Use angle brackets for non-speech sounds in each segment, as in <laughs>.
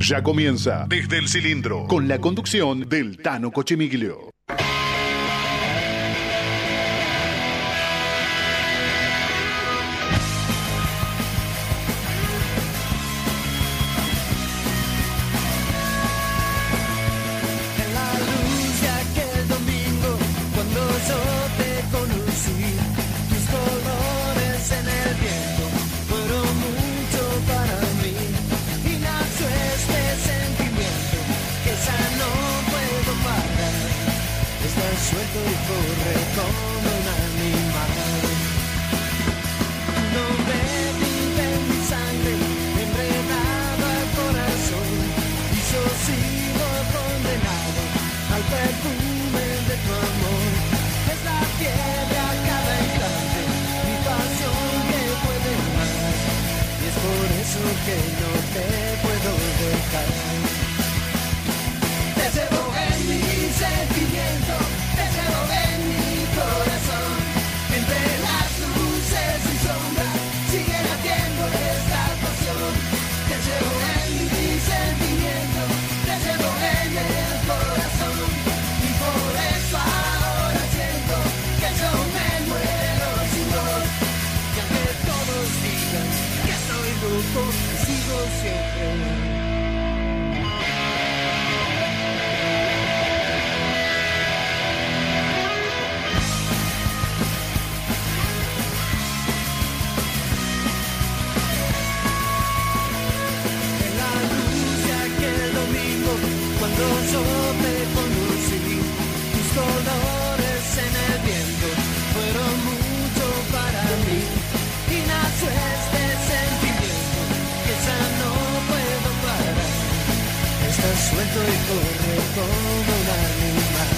Ya comienza desde el cilindro con la conducción del Tano Cochimiglio. Y corre como un animal.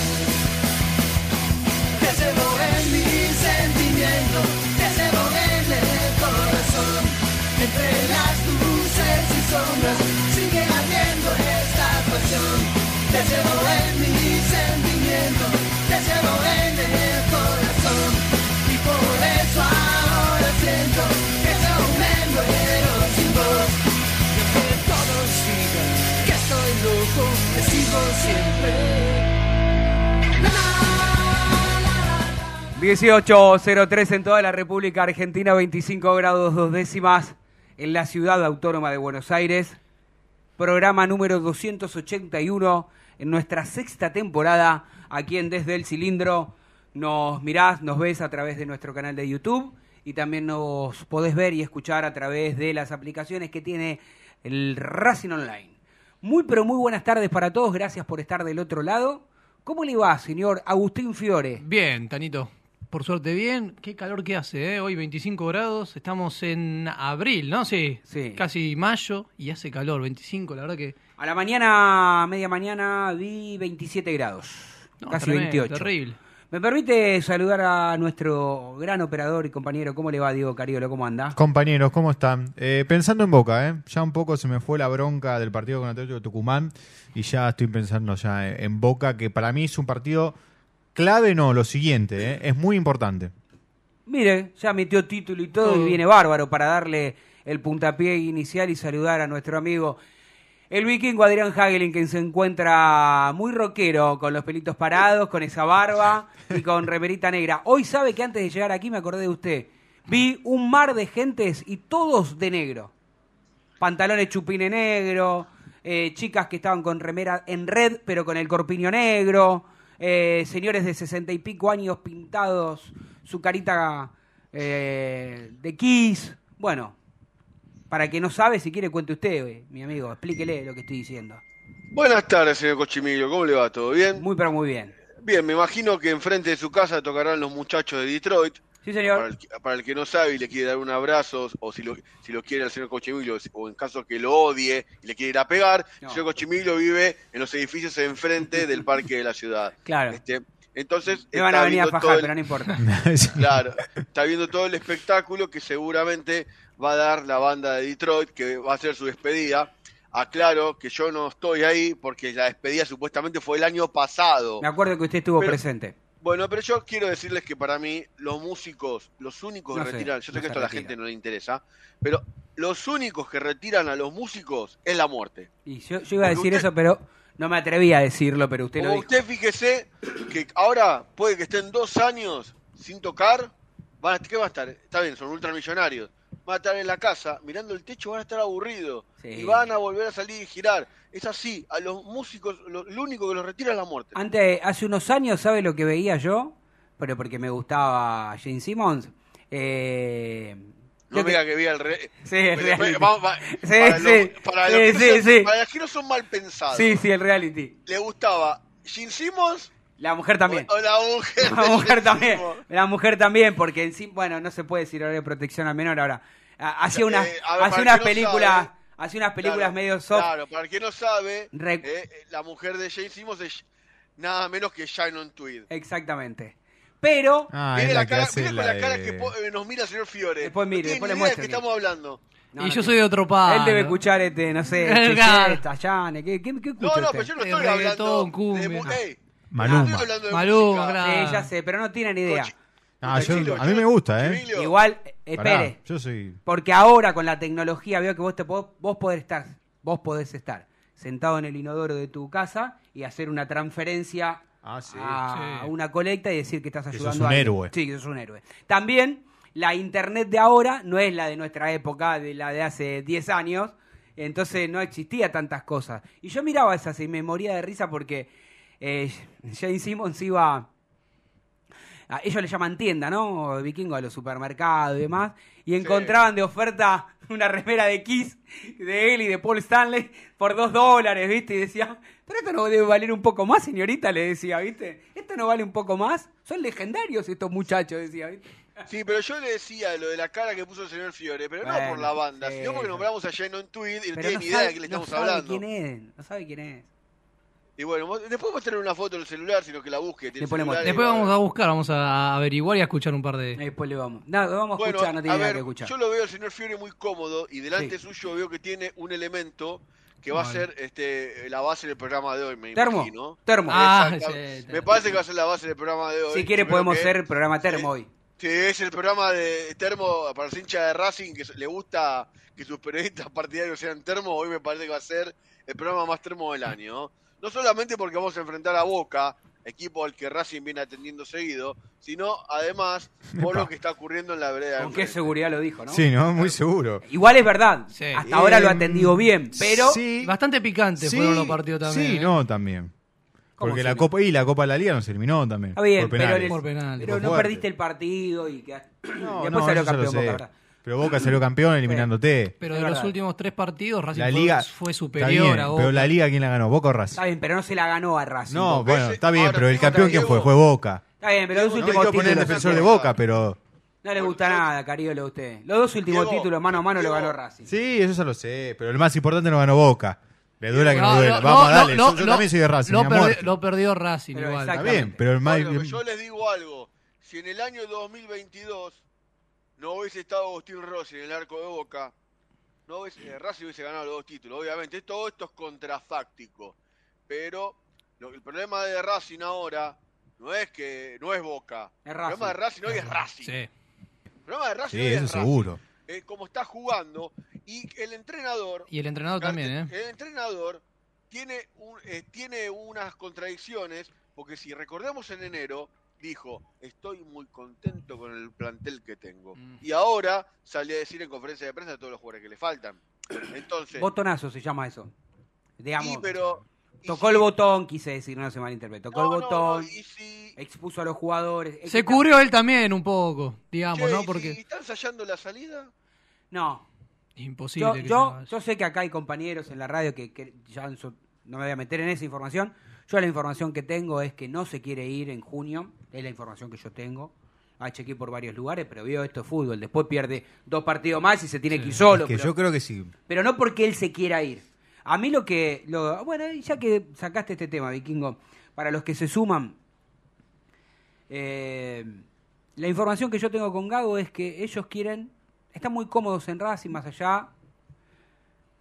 Te llevo en mi sentimiento, te llevo en el corazón. Entre las luces y sombras sigue ardiendo esta pasión. Te llevo en mi 1803 en toda la República Argentina, 25 grados dos décimas en la ciudad autónoma de Buenos Aires. Programa número 281 en nuestra sexta temporada aquí en Desde el Cilindro. Nos mirás, nos ves a través de nuestro canal de YouTube y también nos podés ver y escuchar a través de las aplicaciones que tiene el Racing Online. Muy pero muy buenas tardes para todos, gracias por estar del otro lado. ¿Cómo le va, señor Agustín Fiore? Bien, Tanito. Por suerte bien. Qué calor que hace, ¿eh? Hoy 25 grados. Estamos en abril, ¿no? Sí. Sí. Casi mayo y hace calor. 25, la verdad que... A la mañana, media mañana, vi 27 grados. no, casi tremendo, 28. Terrible. ¿Me permite saludar a nuestro gran operador y compañero? ¿Cómo le va, Diego Cariolo? ¿Cómo anda? Compañeros, ¿cómo están? Eh, pensando en Boca, ¿eh? Ya un poco se me fue la bronca del partido con Atlético de Tucumán y ya estoy pensando ya en, Boca, que para mí es un partido clave, no, lo siguiente, ¿eh? Es muy importante. Mire, ya metió título y todo, Todo. y viene bárbaro para darle el puntapié inicial y saludar a nuestro amigo el vikingo Adrián Hagelin, que se encuentra muy rockero, con los pelitos parados, con esa barba y con remerita negra. Hoy sabe que antes de llegar aquí me acordé de usted. Vi un mar de gentes y todos de negro. Pantalones chupine negro, eh, chicas que estaban con remera en red, pero con el corpiño negro, eh, señores de sesenta y pico años pintados, su carita eh, de Kiss. Bueno, para que no sabe, si quiere cuente usted, eh, mi amigo, explíquele lo que estoy diciendo. Buenas tardes, señor Cochimillo. ¿Cómo le va? ¿Todo bien? Muy, pero muy bien. Bien, me imagino que enfrente de su casa tocarán los muchachos de Detroit. Sí, Para señor. el, para el que no sabe y le quiere dar un abrazo, o si lo, si lo quiere al señor Cochimillo, o en caso que lo odie y le quiere ir a pegar, No. el señor Cochimillo vive en los edificios enfrente del parque de la ciudad. <laughs> Claro. Este, entonces, Me van a está venir a fajar, todo el- pero no importa. <laughs> Claro, está viendo todo el espectáculo que seguramente va a dar la banda de Detroit, que va a ser su despedida. Aclaro que yo no estoy ahí porque la despedida supuestamente fue el año pasado. Me acuerdo que usted estuvo Pero- presente. Bueno, pero yo quiero decirles que para mí los músicos, los únicos No que sé, retiran, yo sé que esto a la gente no le interesa, pero los únicos que retiran a los músicos es la muerte. Y yo, yo iba a decir usted- eso, pero no me atreví a decirlo, pero usted lo dijo. usted fíjese que ahora puede que estén dos años sin tocar, van a, ¿qué va a estar? Está bien, son ultramillonarios. Van a estar en la casa mirando el techo, van a estar aburridos Sí. y van a volver a salir y girar. Es así, a los músicos lo, lo único que los retira es la muerte. Antes, hace unos años, ¿sabe lo que veía yo? Pero porque me gustaba Gene Simmons. Eh, No lo me que- vi al re... Sí, el reality. Sí, para sí, los- para los sí. para los que no son mal pensados. Sí, sí, el reality. Le gustaba Gene Simmons La mujer también. o, o la mujer. <laughs> La <laughs> también. La mujer también, porque en sí, bueno, no se puede decir ahora de protección al menor ahora. Ah, Hacía unas, Eh, a ver, hacía para unas no películas, hacía unas películas Claro, medio soft. Claro, para el que no sabe, Re- eh, eh, la mujer de Jane Simmons es nada menos que Shannon Tweed. Exactamente. Pero, Ah, Mire es la la que cara, hace mire con la la cara de- que eh, nos mira el señor Fiore. Después mire, no después le de muestro que- estamos hablando. no, y no yo soy de otro palo. él debe escuchar este, no sé, <laughs> Claro. Checheta, Yane, ¿qué, qué, qué escucha No, no, usted? pero yo no De estoy hablando reggaetón, de cumbia. Maluma. no estoy hablando de Maluma, música. claro. Sí, ya sé, pero no tiene ni idea. Cochi- Ah, yo- Chilo, a mí yo- me gusta, ¿eh? Igual, eh, Pará, espere. yo soy. Porque ahora con la tecnología veo que vos te podés, vos podés estar, vos podés estar sentado en el inodoro de tu casa y hacer una transferencia Ah, sí. a Sí. una colecta y decir que estás Que ayudando sos un a alguien. héroe. Sí, que sos un héroe. También la internet de ahora no es la de nuestra época, de la de hace 10 años, entonces no existía tantas cosas. Y yo miraba esas y me moría de risa porque eh, Jane Simmons iba a- ellos le llaman tienda, ¿no? Vikingo a los supermercados y demás. Y encontraban de oferta una remera de Kiss de él y de Paul Stanley por dos dólares, ¿viste? Y decía, pero esto no debe valer un poco más, señorita, le decía, ¿viste? Esto no vale un poco más. Son legendarios estos muchachos, decía, ¿viste? Sí, pero yo le decía lo de la cara que puso el señor Fiore, pero no por la banda, sí, sino porque nombramos a Shannon Tweed y no tiene no ni idea de qué le no estamos sabe hablando. quién es, no sabe quién es. Y bueno, vos- después vos tener una foto en el celular, sino que la busque. tiene celular Después va vamos a buscar, vamos a averiguar y a escuchar un par de... Después le vamos. No, lo vamos a Bueno, escuchar, no tiene a nada ver, que escuchar. yo lo veo al señor Fiore muy cómodo y delante Sí. suyo veo que tiene un elemento que va a ser este, la base del programa de hoy, me Termo, imagino. termo. Ah, me parece que va a ser la base del programa de hoy. si quiere podemos que- hacer programa termo hoy. Sí, es el programa de Termo para los hinchas de Racing que le gusta que sus periodistas partidarios sean Termo. Hoy me parece que va a ser el programa más Termo del año. No solamente porque vamos a enfrentar a Boca, equipo al que Racing viene atendiendo seguido, sino además por lo que está ocurriendo en la vereda. de Con qué seguridad lo dijo, ¿no? Sí, ¿no? Muy seguro. Igual es verdad. Sí. Hasta ahora lo ha atendido bien, pero Sí, Bastante picante sí, fueron los partidos también. Sí, ¿eh? no, también. ¿Cómo Porque la? Copa y la Copa de la Liga nos eliminó también. bien, por pero, penales. en el- Por penales. pero no fuerte. perdiste el partido y que <clears throat> No, después no, salió campeón. Boca, ¿verdad? Pero Boca salió campeón eliminándote. Pero de los verdad. últimos tres partidos, Racing La fue- Liga fue, está superior bien, a Boca. Pero la Liga, ¿quién la ganó? ¿Boca o Racing? Está bien, pero no se la ganó a Racing. No, Boca. bueno, está bien, Ahora, pero el campeón ¿quién fue? Fue Boca. Está bien, pero los No últimos quiero poner el títulos defensor de Boca. Pero... no le gusta nada, Cariolo, a usted. Los dos últimos Diego, títulos mano a mano lo ganó Racing. Sí, eso ya lo sé, pero el más importante no ganó Boca. Le duela que no, No, duela. no, Vamos no, a darle. no, yo yo no, también soy de Racing. Lo, perdi- lo perdió Racing Pero igual. Está bien, pero el más... Bueno, yo les digo algo. Si en el año 2022 no hubiese estado Agustín Rossi en el arco de Boca, no hubiese, eh, Racing hubiese ganado los dos títulos. Obviamente, todo esto es contrafáctico. Pero lo- el problema de Racing ahora no es que no es Boca. Es El problema de Racing. Hoy es Racing. Sí. El problema de Racing Sí, hoy eso es Racing. seguro. Eh, como está jugando y el entrenador Y el entrenador también, ¿eh? el entrenador tiene, un- eh, tiene unas contradicciones, porque si recordamos en enero, dijo, estoy muy contento con el plantel que tengo. Mm. Y ahora sale a decir en conferencia de prensa a todos los jugadores que le faltan. <clears throat> Entonces, Botonazo se llama eso. Digamos, y pero... y tocó si- el botón, quise decir, no se malinterprete. Tocó no, el botón, no, si, expuso a los jugadores. Es Se cubrió él también un poco, digamos, che, ¿no? y si Porque están ensayando la salida? está- No, imposible yo, que yo, sé que acá hay compañeros en la radio que, que ya en su- no me voy a meter en esa información. Yo la información que tengo es que no se quiere ir en junio, es la información que yo tengo. Ah, chequeé por varios lugares, pero vio esto es fútbol. Después pierde dos partidos más y se tiene que ir solo. Es que pero, yo creo que sí. pero no porque él se quiera ir. A mí lo que... Lo, bueno, ya que sacaste este tema, Vikingo, para los que se suman, eh, la información que yo tengo con Gago es que ellos quieren, están muy cómodos en Racing más allá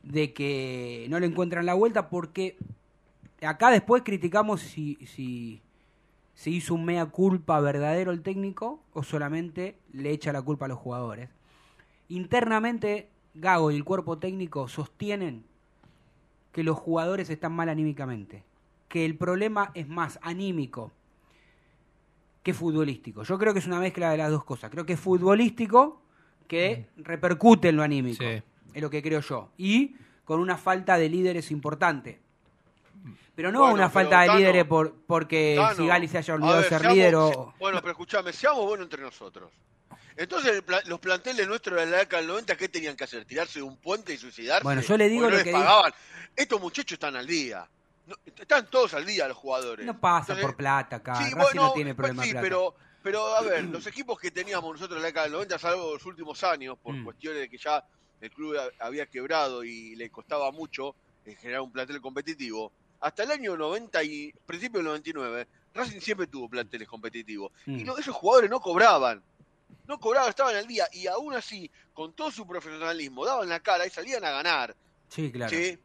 de que no le encuentran la vuelta porque acá después criticamos si, si, ¿Se hizo un mea culpa verdadero el técnico o solamente le echa la culpa a los jugadores? Internamente, Gago y el cuerpo técnico sostienen que los jugadores están mal anímicamente, que el problema es más anímico que futbolístico. Yo creo que es una mezcla de las dos cosas. Creo que es futbolístico que repercute en lo anímico. Sí. Es lo que creo yo. Y con una falta de líderes importante. Pero no Bueno, una falta de Tano, líderes por, porque Tano, Sigali se haya olvidado de ver, ser seamos- líder o... Bueno, pero escuchame, seamos buenos entre nosotros. Entonces, los planteles nuestros de la década del 90, ¿qué tenían que hacer? ¿Tirarse de un puente y suicidarse? Bueno, yo le digo no lo les que digo- pagaban. Estos muchachos están al día. No, están todos al día los jugadores. No pasa Entonces, por plata acá. Sí, bueno, no tiene problema sí, plata. pero, pero a ver, los <clears throat> equipos que teníamos nosotros en la década del 90, salvo los últimos años, por Mm. cuestiones de que ya el club ha- había quebrado y le costaba mucho generar un plantel competitivo, hasta el año 90 y principio del 99, Racing siempre tuvo planteles competitivos. Y Mm. no, esos jugadores no cobraban. No cobraban, estaban al día. Y aún así, con todo su profesionalismo, daban la cara y salían a ganar. Sí, claro. ¿sí?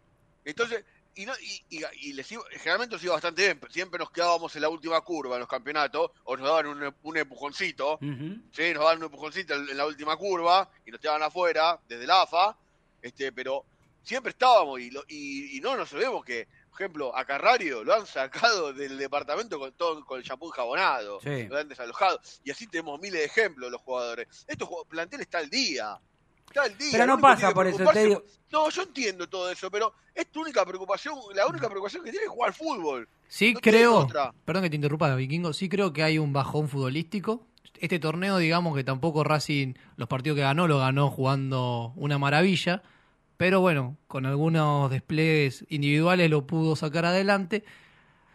Entonces, y, no, y, y- y les iba- generalmente nos iba bastante bien. Siempre nos quedábamos en la última curva en los campeonatos, o nos daban un, un empujoncito. ¿sí? nos daban un empujoncito en, la última curva y nos tiraban afuera, desde la AFA, este, pero siempre estábamos y, lo- y, y no nos olvidemos que, ejemplo, a Carrario lo han sacado del departamento con todo con el champú enjabonado, Sí. lo han desalojado, y así tenemos miles de ejemplos los jugadores. Estos plantel está al día. Está al día. Pero no pasa tiene por eso, preocuparse- te digo- No, yo entiendo todo eso, pero es tu única preocupación, la única preocupación que tienes es jugar fútbol. Sí No tiene creo, otra. perdón que te interrumpa, Vikingo, sí creo que hay un bajón futbolístico. Este torneo, digamos que tampoco Racing, los partidos que ganó, lo ganó jugando una maravilla, pero bueno, con algunos despliegues individuales lo pudo sacar adelante.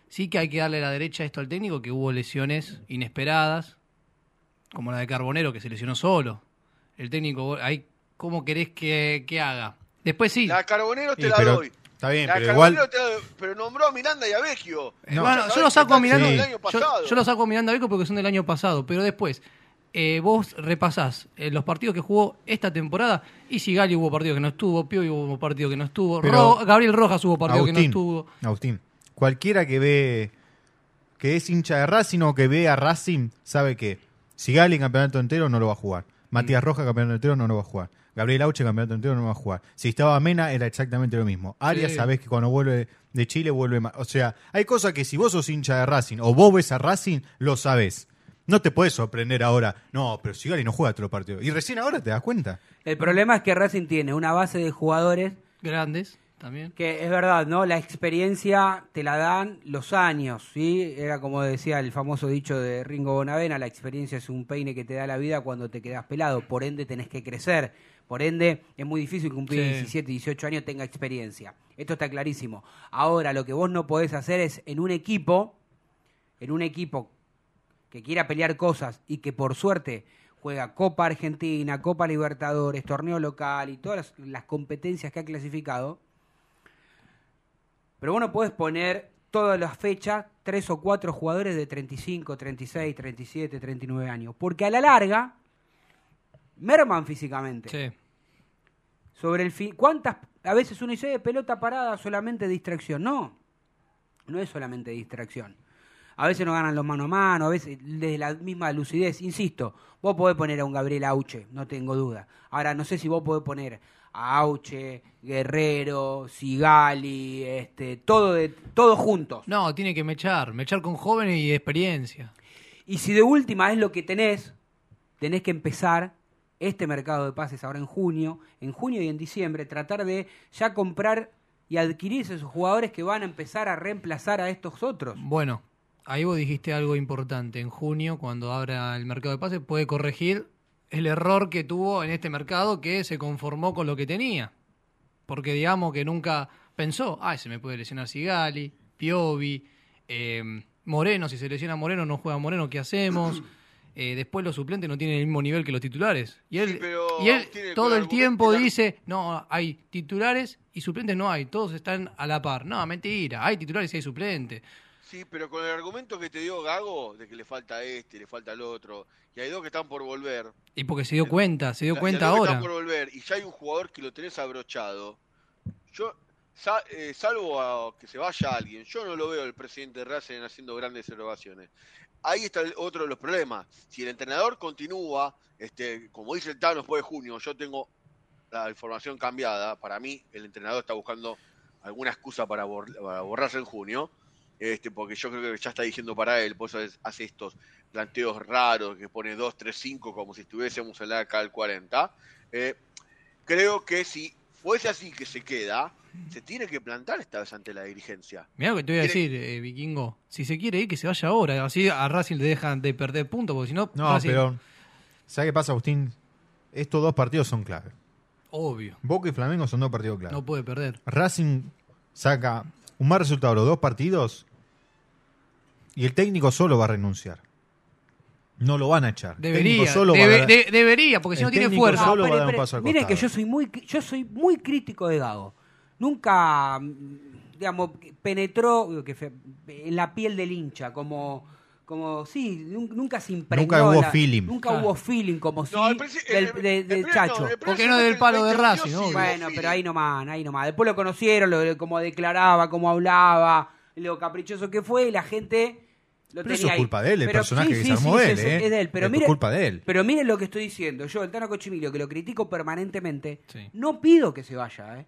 Sí que hay que darle la derecha a esto al técnico, que hubo lesiones inesperadas, como la de Carbonero, que se lesionó solo. El técnico, ahí, ¿cómo querés que, que haga? Después sí, La Carbonero te Sí, la pero- doy. Está bien, La pero Carbonero igual. te la doy, pero nombró a Miranda y a Vecchio. No. Bueno, ¿Sabés yo lo saco a Miranda. Sí. Yo, pasado? yo lo saco a Miranda Vico porque son del año pasado, pero después eh, vos repasás eh, los partidos que jugó esta temporada y Sigali hubo partido que no estuvo, Pio hubo partido que no estuvo, Pero- Ro- Gabriel Rojas hubo partido que no estuvo. Agustín, cualquiera que ve que es hincha de Racing o que ve a Racing sabe que Sigali campeonato entero no lo va a jugar. Matías Rojas campeonato entero no lo va a jugar. Gabriel Auche campeonato entero no va a jugar. Si estaba Mena era exactamente lo mismo. Arias Sí. sabés que cuando vuelve de Chile vuelve más. O sea, hay cosas que si vos sos hincha de Racing o vos ves a Racing, lo sabés. No te puedes sorprender ahora. No, pero Sigali no juega todos los partidos. Y recién ahora te das cuenta. El problema es que Racing tiene una base de jugadores Grandes también. que es verdad, ¿no? La experiencia te la dan los años, ¿sí? Era como decía el famoso dicho de Ringo Bonavena, la experiencia es un peine que te da la vida cuando te quedas pelado, por ende tenés que crecer, por ende es muy difícil que un pibe de Sí. 17, 18 años tenga experiencia. Esto está clarísimo. Ahora, lo que vos no podés hacer es en un equipo, en un equipo que quiera pelear cosas y que por suerte juega Copa Argentina, Copa Libertadores, torneo local y todas las, las competencias que ha clasificado, pero vos no podés poner todas las fechas tres o cuatro jugadores de 35, 36, 37, 39 años, porque a la larga merman físicamente. Sí. Sobre el fin, ¿cuántas? A veces uno dice, "Eh, pelota parada, solamente distracción. No, no es solamente distracción. A veces no ganan los mano a mano, a veces desde la misma lucidez. Insisto, vos podés poner a un Gabriel Auche, no tengo duda. Ahora, no sé si vos podés poner a Auche, Guerrero, Sigali, este, todo de, todos juntos. No, tiene que mechar, mechar con jóvenes y experiencia. Y si de última es lo que tenés, tenés que empezar este mercado de pases ahora en junio, en junio y en diciembre, tratar de ya comprar y adquirir esos jugadores que van a empezar a reemplazar a estos otros. Bueno, ahí vos dijiste algo importante. En junio, cuando abra el mercado de pases, puede corregir el error que tuvo en este mercado que se conformó con lo que tenía. Porque digamos que nunca pensó, ay, se me puede lesionar Sigali, Piovi, eh, Moreno, si se lesiona Moreno, no juega Moreno, ¿qué hacemos? <clears throat> Eh, después los suplentes no tienen el mismo nivel que los titulares. Y él, Sí, y él todo el tiempo dice, no, hay titulares y suplentes no hay, todos están a la par. No, mentira, hay titulares y hay suplentes. Sí, pero con el argumento que te dio Gago, de que le falta este, le falta el otro, y hay dos que están por volver. Y porque se dio cuenta, se dio y hay cuenta dos que ahora. están por volver, y ya hay un jugador que lo tenés abrochado. Yo, sa- eh, salvo a que se vaya alguien, yo no lo veo el presidente de Racing haciendo grandes erogaciones. Ahí está el- otro de los problemas. Si el entrenador continúa, este, como dice el Tano después de junio, yo tengo la información cambiada. Para mí, el entrenador está buscando alguna excusa para, bor- para borrarse en junio. Este, porque yo creo que ya está diciendo para él, por eso es- hace estos planteos raros que pone 2, 3, 5 como si estuviésemos en la del 40. Eh, creo que si fuese así que se queda, se tiene que plantar esta vez ante la dirigencia. Mirá lo que te voy a decir, eh, Vikingo. Si se quiere ir, que se vaya ahora. Así a Racing le dejan de perder puntos, porque si no, No, Racing- pero. ¿Sabes qué pasa, Agustín? Estos dos partidos son clave. Obvio, Boca y Flamengo son dos partidos clave. no puede perder. Racing saca un mal resultado los dos partidos y el técnico solo va a renunciar. No lo van a echar. Debería, técnico solo debe- va a dar- de- debería, porque si no tiene fuerza. solo va a dar un paso al Miren que yo soy muy yo soy muy crítico de Gago. Nunca digamos penetró digo, que fe- en la piel del hincha como como sí, nun- nunca se impregnó. Nunca hubo la- feeling. Nunca Claro. hubo feeling como si No, del, el- de- el del primer- Chacho. no, el primer ¿Por qué no del palo de 2022 Racing, hubo Bueno, feeling. pero ahí nomás, ahí nomás. Después lo conocieron, lo, cómo declaraba, cómo hablaba, lo caprichoso que fue y la gente lo Pero tenía eso es ahí. culpa de él, el Pero personaje sí, que sí, se armó sí, él, sí, ¿eh? es de él. Pero Es mire, culpa de él. Pero miren lo que estoy diciendo. Yo, el Tano Cochimilio, que lo critico permanentemente, Sí. no pido que se vaya, ¿eh?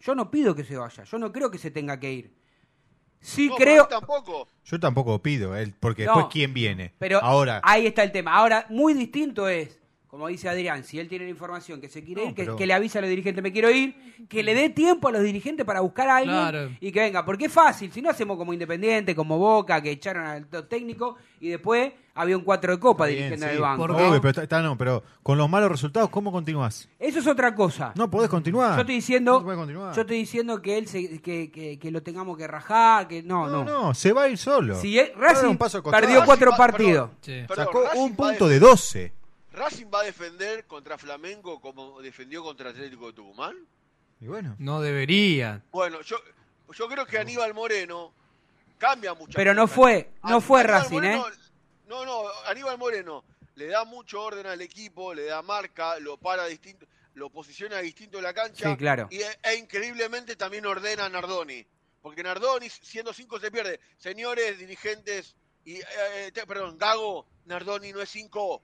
Yo no pido que se vaya. Yo no creo que se tenga que ir. Sí No, creo... tampoco. Yo tampoco pido, él, porque No, después quién viene. Pero Ahora, ahí está el tema. Ahora, muy distinto es, como dice Adrián, si él tiene la información que se quiere No, ir, que, pero- que le avise a los dirigentes me quiero ir, que le dé tiempo a los dirigentes para buscar a alguien Claro. y que venga. Porque es fácil, si no hacemos como Independiente, como Boca, que echaron al to- técnico y después había un cuatro de copa bien, dirigiendo sí, en el banco. por- obvio, pero, está- está- no, pero con los malos resultados, ¿cómo continúas? Eso es otra cosa. No podés continuar. Yo estoy diciendo, No podés continuar. yo estoy diciendo que él se- que, que- que lo tengamos que rajar, que no, no, no. no, se va a ir solo. Si él- Racing un paso perdió Racing cuatro va- partidos. perdón, Sí. Sacó Racing un punto de 12. ¿Racing va a defender contra Flamengo como defendió contra Atlético de Tucumán? Y bueno. No debería. Bueno, yo, yo creo que Aníbal Moreno cambia mucho. Pero no fue, no fue Aníbal Racing, Moreno- ¿eh? No, no, Aníbal Moreno le da mucho orden al equipo, le da marca, lo para distinto, lo posiciona distinto en la cancha. Sí, claro. Y, e, e increíblemente también ordena a Nardoni. Porque Nardoni, siendo cinco, se pierde. Señores dirigentes, y, eh, eh, te- perdón, Gago, Nardoni no es cinco.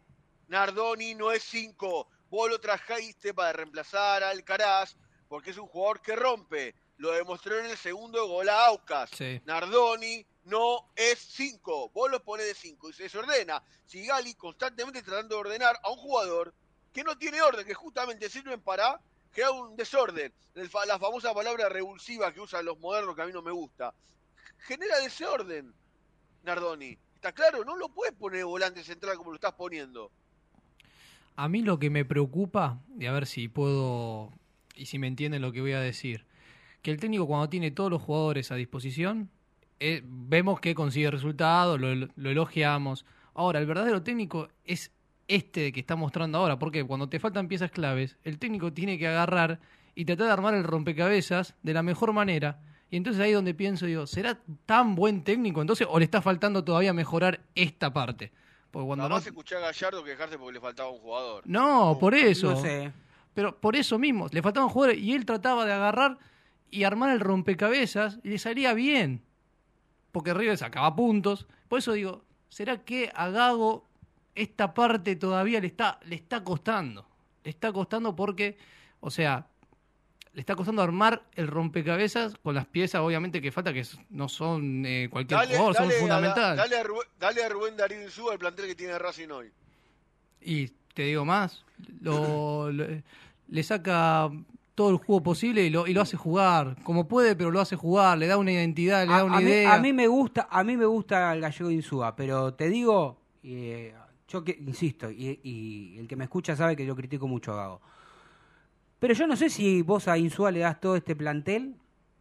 Nardoni no es cinco. Vos lo trajiste para reemplazar a Alcaraz, porque es un jugador que rompe. Lo demostró en el segundo gol a Aucas. Sí. Nardoni no es 5. Vos lo pones de 5 y se desordena. Sigali constantemente tratando de ordenar a un jugador que no tiene orden, que justamente sirven para crear un desorden. La famosa palabra revulsiva que usan los modernos que a mí no me gusta. Genera desorden, Nardoni. ¿Está claro? No lo puedes poner volante central como lo estás poniendo. A mí lo que me preocupa, y a ver si puedo, y si me entienden lo que voy a decir, que el técnico cuando tiene todos los jugadores a disposición, eh, vemos que consigue resultados, lo, lo elogiamos. Ahora, el verdadero técnico es este que está mostrando ahora, porque cuando te faltan piezas claves, el técnico tiene que agarrar y tratar de armar el rompecabezas de la mejor manera. Y entonces ahí es donde pienso, digo, ¿será tan buen técnico entonces o le está faltando todavía mejorar esta parte? Porque cuando Nada más no... escuché a Gallardo quejarse porque le faltaba un jugador. No, por eso. No sé. Pero por eso mismo, le faltaban jugadores y él trataba de agarrar y armar el rompecabezas y le salía bien. Porque River sacaba puntos. Por eso digo, ¿será que a Gago esta parte todavía le está, le está costando? Le está costando porque, o sea, le está costando armar el rompecabezas con las piezas, obviamente, que falta, que no son eh, cualquier Dale, jugador, son dale, fundamentales. dale, a Rubén, dale a Rubén Darío Insúa el plantel que tiene Racing hoy. Y te digo más, lo, <clears throat> lo- le saca todo el juego posible y lo, y lo hace jugar, como puede, pero lo hace jugar, le da una identidad, le A, da una a mí, idea. a mí me gusta, a mí me gusta el gallego Insúa, pero te digo, eh, yo que insisto, y, y el que me escucha sabe que yo critico mucho a Gago. Pero yo no sé si vos a Insúa le das todo este plantel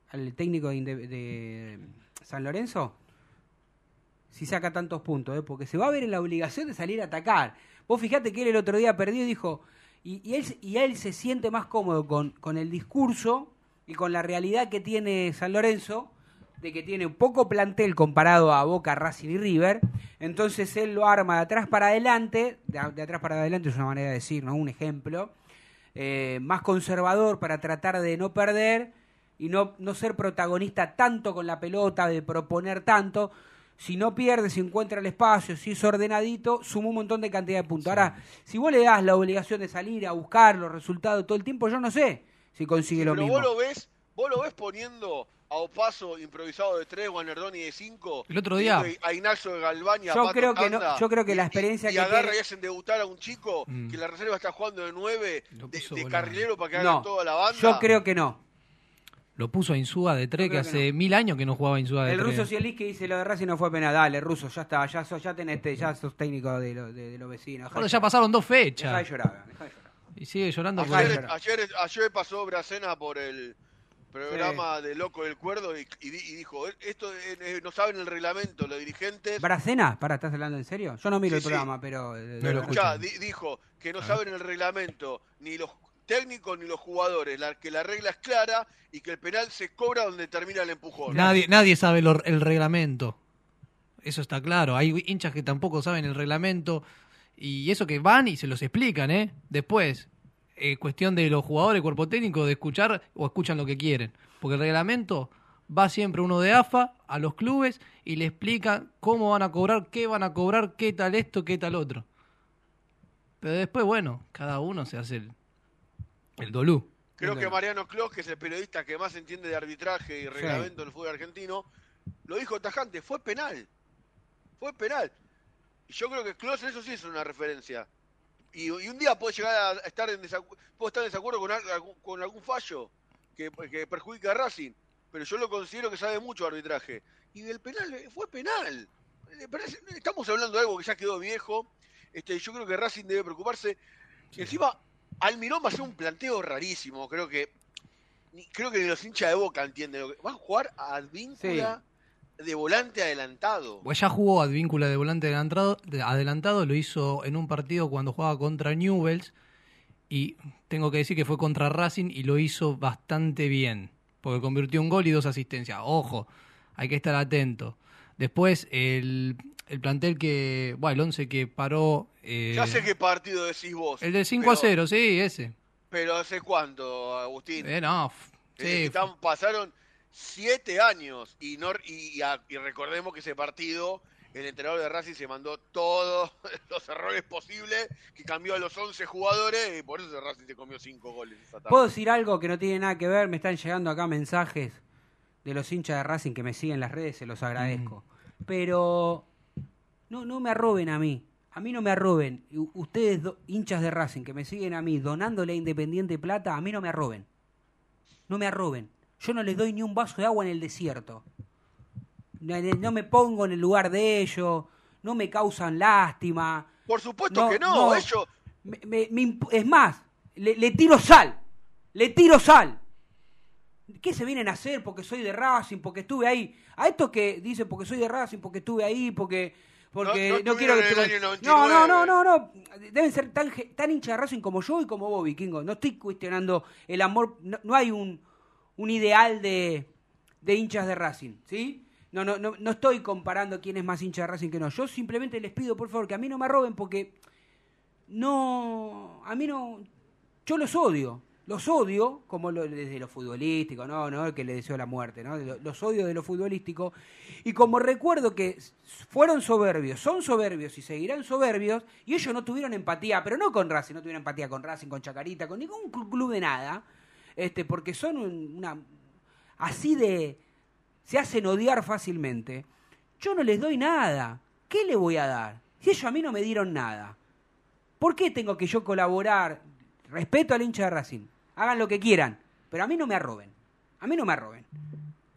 al técnico de, San Lorenzo, si saca tantos puntos, ¿eh? porque se va a ver en la obligación de salir a atacar. Vos fijate que él el otro día perdió y dijo, y, él, y él se siente más cómodo con, el discurso y con la realidad que tiene San Lorenzo, de que tiene poco plantel comparado a Boca, Racing y River, entonces él lo arma de atrás para adelante, de, de atrás para adelante es una manera de decir, ¿no? Un ejemplo, eh, más conservador para tratar de no perder, y no, no ser protagonista tanto con la pelota, de proponer tanto. Si no pierde, si encuentra el espacio, si es ordenadito, suma un montón de cantidad de puntos. Ahora, si vos le das la obligación de salir a buscar los resultados todo el tiempo, yo no sé si consigue lo Pero mismo. vos lo ves, vos lo ves poniendo a Opaso improvisado de 3, Guanerdoni de 5. El otro día- A Ignacio de Galván y a Yo Pato creo que no- yo creo que la experiencia y, que y agarra tiene- y hacen debutar a un chico Mm. que la reserva está jugando de 9, Lo de, carrilero para que haga No, toda la banda. yo creo que no. Lo puso a Insúa de 3, Yo que que hace mil años que no jugaba Insúa de El 3. ruso Cielis que dice lo de Racing no fue penal. Dale, ruso, ya está, ya, sos, ya tenés, te- ya sos técnico de, lo- de- de los vecinos. Bueno, ya pasaron dos Dejá de fechas. llorar, dejá de llorar. Y sigue llorando Ayer, ayer, ayer pasó Bracena por el programa de Loco del Cuerdo y, y di- y dijo, esto eh, eh, no saben el reglamento, los dirigentes... ¿Bracena? Para, ¿estás hablando en serio? Yo no miro Sí, el sí. programa, pero... eh, No lo Escuchá, di- dijo que no saben el reglamento, ni los técnicos ni los jugadores, la, que la regla es clara y que el penal se cobra donde termina el empujón. Nadie, nadie sabe lo- el reglamento. Eso está claro. Hay hinchas que tampoco saben el reglamento. Y eso que van y se los explican, ¿eh? Después, eh, cuestión de los jugadores, cuerpo técnico, de escuchar o escuchan lo que quieren. Porque el reglamento va siempre uno de AFA a los clubes y le explican cómo van a cobrar, qué van a cobrar, qué tal esto, qué tal otro. Pero después, bueno, cada uno se hace el, el dolú. Creo que Mariano Clos, que es el periodista que más entiende de arbitraje y reglamento del fútbol argentino, lo dijo tajante, fue penal. Fue penal. Y yo creo que Clos eso sí es una referencia. Y, y un día puede llegar a estar en, desacu- puede estar en desacuerdo con, con algún fallo que, que perjudica a Racing, pero yo lo considero que sabe mucho arbitraje. Y del penal, eh, fue penal. Estamos hablando de algo que ya quedó viejo. Este, yo creo que Racing debe preocuparse. Y encima, Almirón va a hacer un planteo rarísimo. Creo que ni- creo que ni los hinchas de Boca entienden. Lo que, va a jugar a Advíncula de volante adelantado. Pues ya jugó Advíncula de volante adelantado, de- adelantado, lo hizo en un partido cuando jugaba contra Newells y tengo que decir que fue contra Racing y lo hizo bastante bien, porque convirtió un gol y dos asistencias. Ojo, hay que estar atento. Después el, el plantel que, bueno, el 11 que paró... eh, ya sé qué partido decís vos. el de 5 a pero- 0, sí, ese. Pero ¿hace cuánto, Agustín? Eh, no, Eh, sí, están- pasaron siete años y, no, y, y a- y recordemos que ese partido el entrenador de Racing se mandó todos <laughs> los errores posibles, que cambió a los 11 jugadores y por eso Racing se comió 5 goles esa tarde. ¿Puedo decir algo que no tiene nada que ver? Me están llegando acá mensajes de los hinchas de Racing que me siguen en las redes, se los agradezco. Pero no, no me arroben a mí. A mí no me arroben. Ustedes, do- hinchas de Racing, que me siguen a mí donándole a Independiente plata, a mí no me arroben. No me arroben. Yo no les doy ni un vaso de agua en el desierto. No, me pongo en el lugar de ellos. No me causan lástima. Por supuesto No, que no, no. ellos... Me- me- me es más, le, le tiro sal. Le tiro sal. ¿Qué se vienen a hacer? Porque soy de Racing, porque estuve ahí. A esto que dicen porque soy de Racing, porque estuve ahí, porque. Porque No- quiero que. te- no, no, 99. no, no, no. Deben ser tan, tan hincha de Racing como yo y como vos, Vikingo. No estoy cuestionando el amor. No, no hay un, un ideal de, de hinchas de Racing, ¿sí? No, no, no, no estoy comparando quién es más hincha de Racing que no. Yo simplemente les pido, por favor, que a mí no me roben porque no, a mí no, yo los odio, los odio, como lo, desde lo futbolístico, no, no, que le deseo la muerte, ¿no? Lo- Los odio de lo futbolístico, y como recuerdo que fueron soberbios, son soberbios y seguirán soberbios, y ellos no tuvieron empatía, pero no con Racing, no tuvieron empatía con Racing, con Chacarita, con ningún cl- club de nada, este, porque son un- una, así de, se hacen odiar fácilmente. Yo no les doy nada, ¿qué le voy a dar? Si ellos a mí no me dieron nada. ¿Por qué tengo que yo colaborar? Respeto al hincha de Racing. Hagan lo que quieran, pero a mí no me arroben. A mí no me arroben.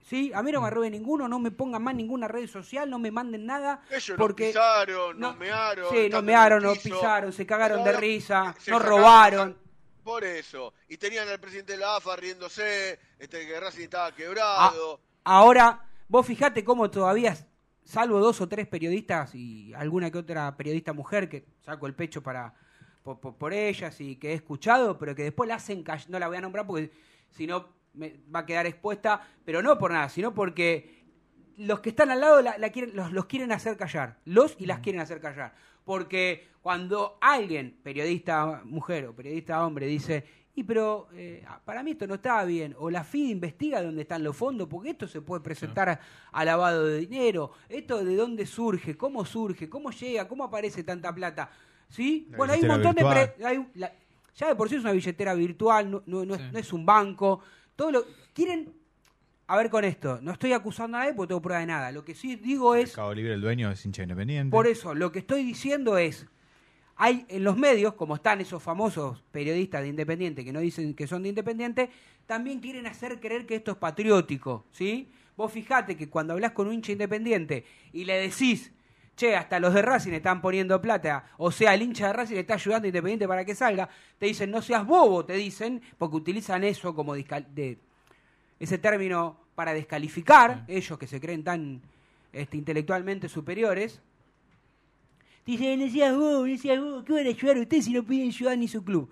¿Sí? A mí no me arroben ninguno, no me pongan más ninguna red social, no me manden nada. Ellos porque nos pisaron, no- nos mearon. Sí, están mearon, piso. pisaron, se cagaron de risa, sacaron- robaron. Por eso. Y tenían al presidente de la AFA riéndose, este, que Racing estaba Ah, quebrado. ahora, vos fijate cómo todavía, salvo dos o tres periodistas y alguna que otra periodista mujer que saco el pecho para por, por- por ellas y que he escuchado, pero que después la hacen call- no la voy a nombrar porque si no me va a quedar expuesta, pero no por nada, sino porque los que están al lado la, la quieren, los, los quieren hacer callar, los y las quieren hacer callar. Porque cuando alguien, periodista mujer o periodista hombre, dice, Y pero eh, para mí esto no estaba bien. O la FID investiga dónde están los fondos, porque esto se puede presentar a, a lavado de dinero. Esto de dónde surge, cómo surge, cómo llega, cómo aparece tanta plata. ¿Sí? La bueno, hay un montón de... virtual. hay la- ya de por sí es una billetera virtual, no, no- no es, Sí. no es un banco. Todo lo quieren... A ver con esto, no estoy acusando a nadie porque tengo prueba de nada. Lo que sí digo es... Mercado Libre, el dueño es hincha independiente. Por eso, lo que estoy diciendo es, hay en los medios, como están esos famosos periodistas de Independiente que no dicen que son de Independiente, también quieren hacer creer que esto es patriótico, ¿sí? Vos fijate que cuando hablas con un hincha independiente y le decís, che, hasta los de Racing están poniendo plata, o sea, el hincha de Racing le está ayudando a Independiente para que salga, te dicen, no seas bobo, te dicen, porque utilizan eso como de, ese término para descalificar, ellos que se creen tan este, intelectualmente superiores, Dicen, no seas vos, seas vos, ¿qué van a ayudar ustedes si no piden ayudar ni su club?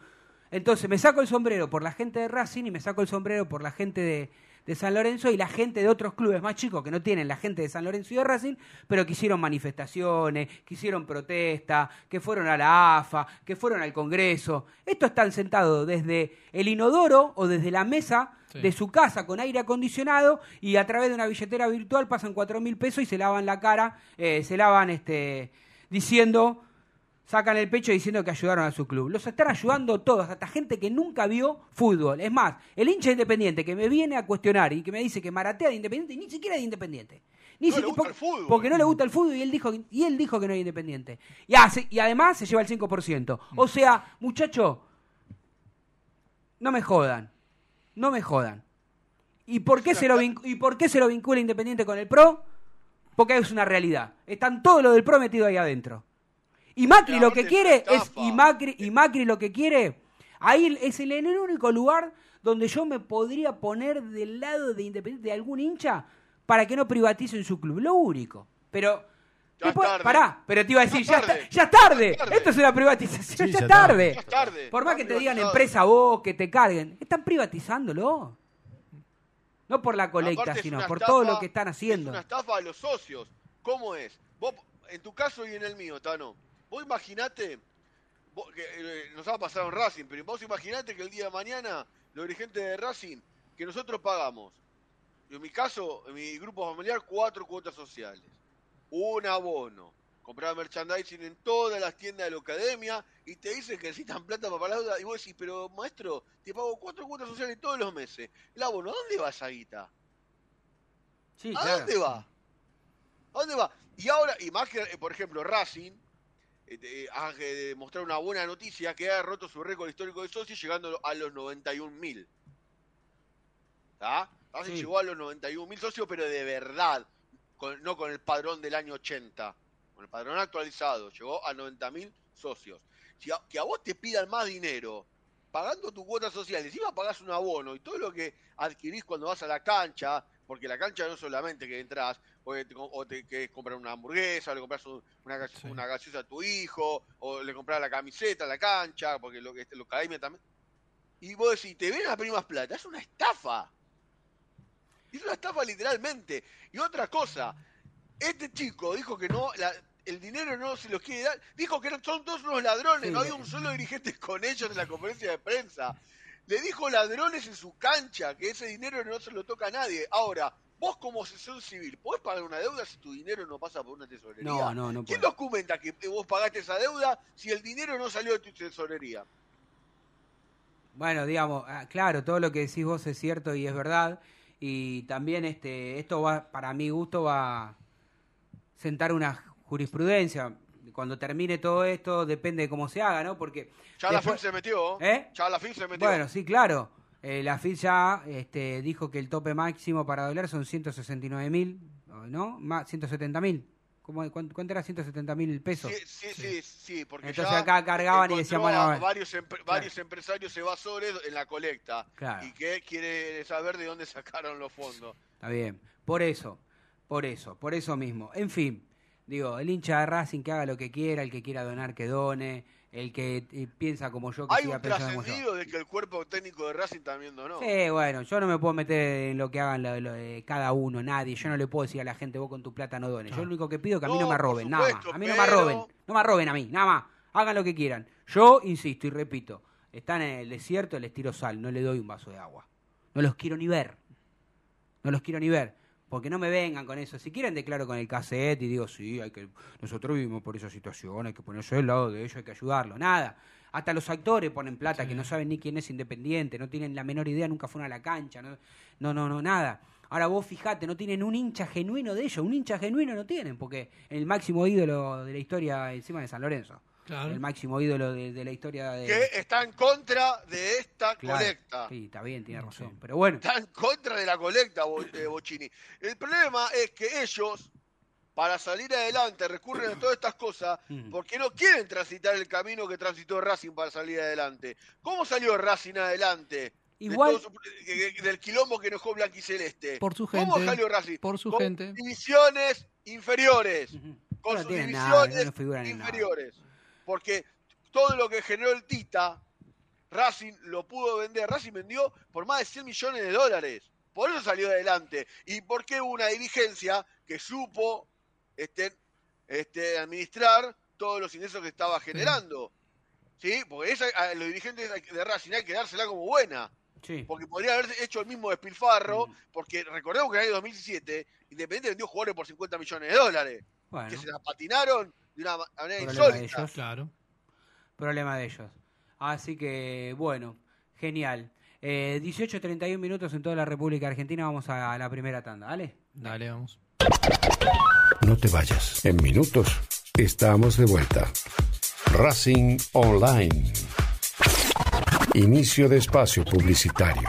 Entonces me saco el sombrero por la gente de Racing y me saco el sombrero por la gente de, de San Lorenzo y la gente de otros clubes más chicos que no tienen la gente de San Lorenzo y de Racing, pero que hicieron manifestaciones, que hicieron protesta, que fueron a la AFA, que fueron al Congreso. Estos están sentados desde el inodoro o desde la mesa Sí. de su casa con aire acondicionado y a través de una billetera virtual pasan cuatro mil pesos y se lavan la cara, eh, se lavan este diciendo, sacan el pecho diciendo que ayudaron a su club. Los están ayudando todos, hasta gente que nunca vio fútbol. Es más, el hincha independiente que me viene a cuestionar y que me dice que maratea de independiente, ni siquiera de independiente. Ni No le gusta porque, el fútbol. porque no le gusta el fútbol y él dijo, y él dijo que no es independiente. Y, hace- y además se lleva el 5%. O sea, muchacho, no me jodan. No me jodan. ¿Y por qué, se lo, ¿Y por qué se lo vincula Independiente con el PRO? Porque es una realidad. Están todos los del PRO metidos ahí adentro. Y Macri lo que quiere es. Y Macri, y Macri lo que quiere. Ahí es el, en el único lugar donde yo me podría poner del lado de Independiente de algún hincha para que no privaticen su club. Lo único. Pero. Ya es después- tarde. pará, pero te iba a decir, Ya ya, es tarde. está- ya es tarde. Ya es tarde. Esto es una privatización, Sí, ya tarde. Tarde. Por más que te digan empresa vos, que te carguen, están privatizándolo. No por la colecta, sino por estafa- todo lo que están haciendo. Es una estafa a los socios. ¿Cómo es? Vos, en tu caso y en el mío, Tano. Vos imaginate, vos- que, eh, nos va a pasar en Racing, pero vos imaginate que el día de mañana los dirigentes de Racing, que nosotros pagamos, en mi caso, en mi grupo familiar, cuatro cuotas sociales, un abono, comprar merchandising en todas las tiendas de la academia y te dicen que necesitan plata para la deuda y vos decís, pero maestro, te pago cuatro cuotas sociales todos los meses. El abono, ¿a dónde va esa guita? Sí, ¿A claro. dónde va? ¿A dónde va? Y ahora, y más que, eh, por ejemplo, Racing, eh, eh, ha de mostrar una buena noticia que ha roto su récord histórico de socios llegando a los 91.000. ¿Está? Racing Sí. llegó a los 91.000 socios, pero de verdad, con- no con el padrón del año 80, con el padrón actualizado, llegó a 90.000 socios. Si a- que a vos te pidan más dinero, pagando tu cuota social, encima pagás un abono y todo lo que adquirís cuando vas a la cancha, porque la cancha no es solamente que entras, o te, o te querés comprar una hamburguesa, o le compras un- una, Sí. una gaseosa a tu hijo, o le compras la camiseta a la cancha, porque lo que lo también. Y vos decís, te ven a pedir más plata, es una estafa. Es una estafa literalmente. Y otra cosa, este chico dijo que no, la- el dinero no se los quiere dar, dijo que son todos unos ladrones, Sí, no había un solo dirigente <laughs> con ellos en la conferencia de prensa. Le dijo ladrones en su cancha, que ese dinero no se lo toca a nadie. Ahora, vos como asesor civil, ¿podés pagar una deuda si tu dinero no pasa por una tesorería? No, no, no ¿Quién puedo. documenta que vos pagaste esa deuda si el dinero no salió de tu tesorería? Bueno, digamos, ah, claro, todo lo que decís vos es cierto y es verdad. Y también este, esto va, para mi gusto, va a sentar una jurisprudencia. Cuando termine todo esto, depende de cómo se haga, ¿no? Porque. Ya la después- FIN se metió. ¿Eh? Ya la FIN se metió. Bueno, sí, claro. Eh, la FID ya este, dijo que el tope máximo para dólar son 169 mil, ¿no? Más 170 mil. ¿Cuánto, ¿Cuánto era 170 mil pesos? Sí, sí, sí, sí, porque Entonces ya acá cargaban y decían, bueno, varios, empre- varios empresarios evasores en la colecta. Claro. Y que quiere saber de dónde sacaron los fondos. Está bien. Por eso, por eso, por eso mismo. En fin, digo, el hincha de Racing que haga lo que quiera, el que quiera donar que done, el que eh, piensa como yo que Hay siga un pensando trascendido de que el cuerpo técnico de Racing también donó. Sí, bueno, yo no me puedo meter en lo que hagan lo- lo de cada uno, nadie. Yo no le puedo decir a la gente, vos con tu plata no dones. Yo lo único que pido es que a mí no, No, me roben, nada más. A mí no me roben, no me roben a mí, nada más. Hagan lo que quieran. Yo insisto y repito, están en el desierto, les tiro sal, no le doy un vaso de agua. No los quiero ni ver. No los quiero ni ver. Porque no me vengan con eso. Si quieren, declaro con el cassette y digo, sí, hay que, nosotros vivimos por esa situación, hay que ponerse del lado de ellos, hay que ayudarlo. Nada. Hasta los actores ponen plata que no saben ni quién es independiente, no tienen la menor idea, nunca fueron a la cancha. No, no, no, no, nada. Ahora vos fijate, no tienen un hincha genuino de ellos, un hincha genuino no tienen, porque el máximo ídolo de la historia encima de San Lorenzo. Claro. El máximo ídolo de, de la historia de... Que está en contra de esta Claro. colecta. Sí, está bien, tiene razón. Pero bueno, Está en contra de la colecta, Bo- eh, Bocini. El problema es que ellos, para salir adelante, recurren a todas estas cosas <clears throat> Mm. porque no quieren transitar el camino que transitó Racing para salir adelante. ¿Cómo salió Racing adelante? De Igual- todo su- de- de- del quilombo que enojó Blanquiceleste. Por su ¿Cómo gente, salió Racing? por su Con gente. Divisiones inferiores. Con No sus nada, divisiones no nada. Porque todo lo que generó el Tita, Racing lo pudo vender. Racing vendió por más de 100 millones de dólares. Por eso salió adelante. ¿Y por qué hubo una dirigencia que supo este, este, administrar todos los ingresos que estaba generando? ¿Sí? Porque esa, a los dirigentes de Racing hay que dársela como buena. sí. Porque podría haber hecho el mismo despilfarro. Mm. Porque recordemos que en el año 2017 Independiente vendió jugadores por 50 millones de dólares. Bueno, Que se la patinaron de una ma- manera Problema de insólita. ellos. Claro. problema de ellos. Así que, bueno, genial. Eh, 18.31 minutos en toda la República Argentina. Vamos a la primera tanda, ¿vale? Dale, vamos. No te vayas. En minutos estamos de vuelta. Racing Online. Inicio de espacio publicitario.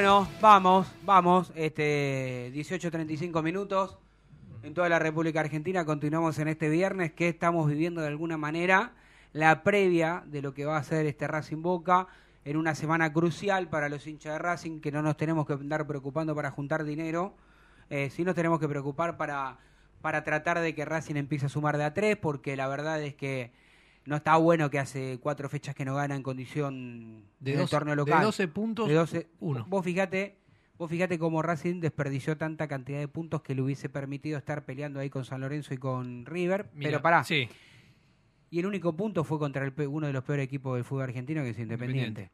Bueno, vamos, vamos. Este 18.35 minutos en toda la República Argentina. Continuamos en este viernes que estamos viviendo de alguna manera la previa de lo que va a ser este Racing Boca en una semana crucial para los hinchas de Racing que no nos tenemos que andar preocupando para juntar dinero, eh, sí nos tenemos que preocupar para, para tratar de que Racing empiece a sumar de a tres porque la verdad es que no está bueno que hace cuatro fechas que no gana en condición De 12 torneo de local. 12 puntos, De 12 uno. Vos fíjate, vos fíjate cómo Racing desperdició tanta cantidad de puntos que le hubiese permitido estar peleando ahí con San Lorenzo y con River. Pero pará. Sí, Y el único punto fue contra el uno de los peores equipos del fútbol argentino, que es Independiente.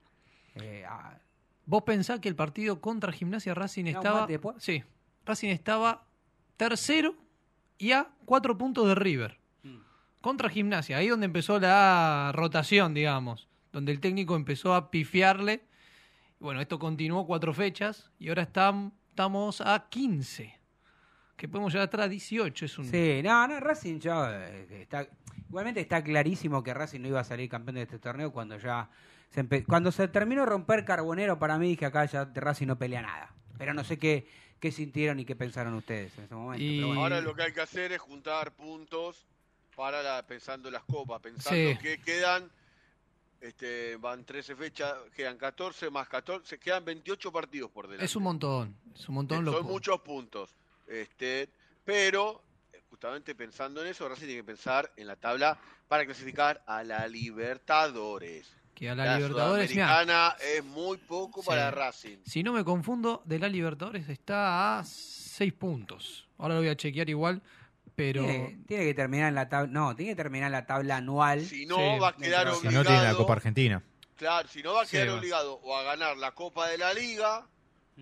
Eh, ah, Vos pensás que el partido contra Gimnasia Racing No, estaba. Sí. Racing estaba tercero y a cuatro puntos de River. Contra Gimnasia, ahí donde empezó la rotación, digamos. Donde el técnico empezó a pifiarle. Bueno, esto continuó cuatro fechas y ahora estam- estamos a 15. Que podemos llegar a estar a 18. Es un... Sí, no, no, Racing ya eh, está. Igualmente está clarísimo que Racing no iba a salir campeón de este torneo cuando ya se empe- cuando se terminó de romper Carbonero, para mí dije acá ya Racing no pelea nada. Pero no sé qué, qué sintieron y qué pensaron ustedes en ese momento. Y- pero bueno. Ahora lo que hay que hacer es juntar puntos para la, pensando en las copas, pensando Sí. que quedan, este, van 13 fechas, quedan 14 más 14, quedan 28 partidos por delante. Es un montón. Es un montón. Eh, loco. Son muchos puntos. Este, pero, eh, justamente pensando en eso, Racing tiene que pensar en la tabla para clasificar a la Libertadores. Que a la, Libertadores, mirá, es muy poco Sí. para Racing. Si no me confundo, de la Libertadores está a 6 puntos. Ahora lo voy a chequear igual, pero Tiene, tiene que terminar en la tabla, no, tiene que terminar en la tabla anual. Si no, Sí, va a quedar dentro- Si obligado. no tiene la Copa Argentina. Claro, si no va a quedar obligado o a ganar la Copa de la Liga,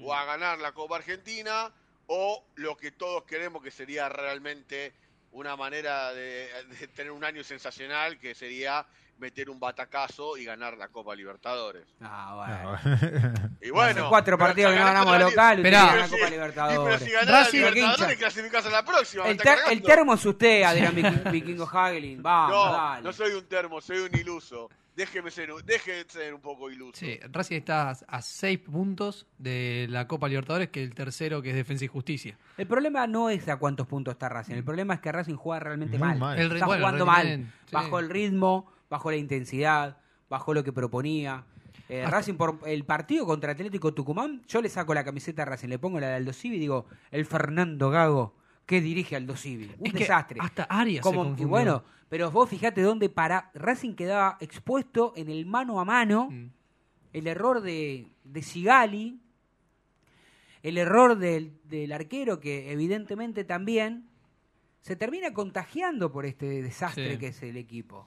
o a ganar la Copa Argentina, o lo que todos queremos que sería realmente una manera de, de tener un año sensacional, que sería meter un batacazo y ganar la Copa Libertadores. Ah, bueno. No. Y bueno, Hace cuatro partidos que no ganamos de local, Pero la Copa y Libertadores. pero si ganás Racing- la Libertadores, clasificás a la próxima. El, ter- el termo es usted, Adrián <laughs> Viking- Vikingo Hagelin. Vamos, No, dale. no soy un termo, soy un iluso. Déjeme ser, de ser un poco iluso. sí, Racing está a 6 puntos de la Copa Libertadores, que el tercero que es Defensa y Justicia. El problema no es a cuántos puntos está Racing. El problema es que Racing juega realmente Muy mal. mal. El- Está bueno, jugando mal. sí. Bajó el ritmo, bajó la intensidad, bajó lo que proponía. Eh, Racing por el partido contra Atlético Tucumán, yo le saco la camiseta a Racing, le pongo la de Aldo Civi y digo, el Fernando Gago que dirige Aldo Civi. Un Es que desastre. hasta Arias se Como, y bueno, pero vos fijate dónde para Racing quedaba expuesto en el mano a mano Mm. el error de, de Sigali, el error del, del arquero que evidentemente también se termina contagiando por este desastre Sí. que es el equipo.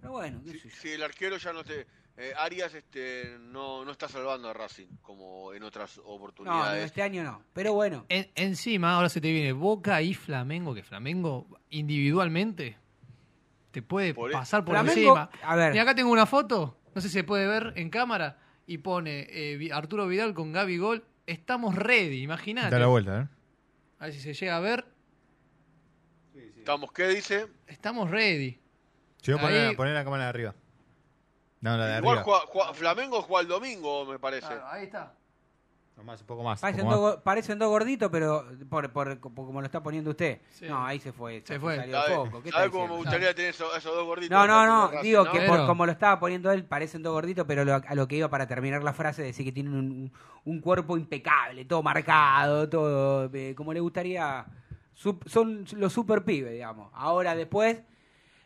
Pero bueno, qué Si, sé yo. si el arquero ya no te... eh, Arias este, no, no está salvando a Racing como en otras oportunidades. no, este año no. Pero bueno, En- encima, ahora se te viene Boca y Flamengo, que Flamengo individualmente te puede Por e- pasar por Flamengo, encima. a ver. Y acá tengo una foto, no sé si se puede ver en cámara, y pone eh, Arturo Vidal con Gaby Gol. Estamos ready, imagínate. Da la vuelta, ¿eh? A ver si se llega a ver. Estamos, ¿qué dice? Estamos ready. Yo voy a poner, la cámara de arriba. No, la de Igual arriba. juega- juega- Flamengo juega el domingo, me parece. ahí está. Más, un poco más. parecen dos, más. go- parecen dos gorditos, pero por, por- por como lo está poniendo usted. Sí. No, ahí se fue. Se fue. salió de ¿Sabe, foco. ¿Qué sabe está cómo me gustaría tener esos, esos dos gorditos? No, no, no, digo que por como lo estaba poniendo él, parecen dos gorditos, pero lo- a lo que iba para terminar la frase, decir que tienen un, un cuerpo impecable, todo marcado, todo eh, como le gustaría. Son los super pibes, digamos. Ahora después,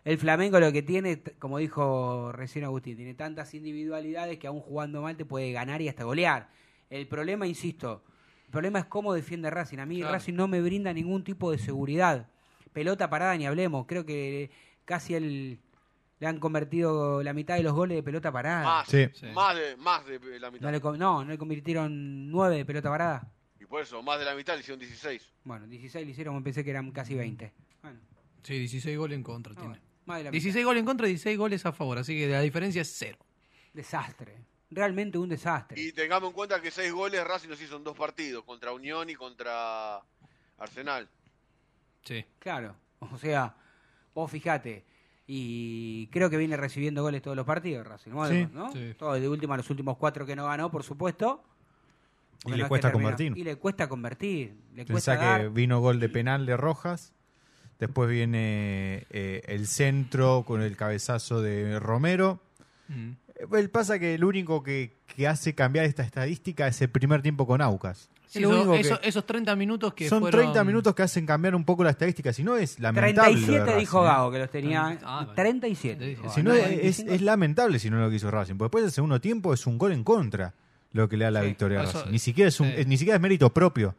el Flamengo lo que tiene, como dijo recién Agustín, tiene tantas individualidades que aún jugando mal te puede ganar y hasta golear. El problema, insisto, el problema es cómo defiende Racing. A mí Claro. Racing no me brinda ningún tipo de seguridad. Pelota parada ni hablemos. Creo que casi el, le han convertido la mitad de los goles de pelota parada. Más, Sí. Sí. más, de, más de la mitad. No, le, no, no le convirtieron nueve de pelota parada. Y por eso, más de la mitad le hicieron 16. Bueno, 16 le hicieron, pensé que eran casi 20. Bueno, Sí, 16 goles en contra no, tiene. bueno, más de la 16 goles en contra y 16 goles a favor, así que la diferencia es cero. Desastre. Realmente un desastre. Y tengamos en cuenta que 6 goles Racing nos hizo en dos partidos, contra Unión y contra Arsenal. Sí. Claro. <laughs> O sea, vos fijate. Y creo que viene recibiendo goles todos los partidos Racing. ¿no? Sí, ¿no? sí. Todo de última, los últimos cuatro que no ganó, por supuesto. Y le cuesta convertir. Y le cuesta convertir. Le Pensá cuesta que dar. vino gol de penal de Rojas. Después viene eh, el centro con el cabezazo de Romero. Mm. El pasa que el único que, que hace cambiar esta estadística es el primer tiempo con Aucas. Sí, Es lo eso- esos 30 minutos que son fueron- 30 minutos que hacen cambiar un poco la estadística. Si no, es lamentable. lo de 37 dijo ¿eh? Gago que los tenía. Ah, vale. 37. Sí, Si no, es, es lamentable si no lo que hizo Racing. Porque después del segundo tiempo es un gol en contra lo que le da la Sí, victoria a Racing. Ni siquiera es, un, sí. es- ni siquiera es mérito propio.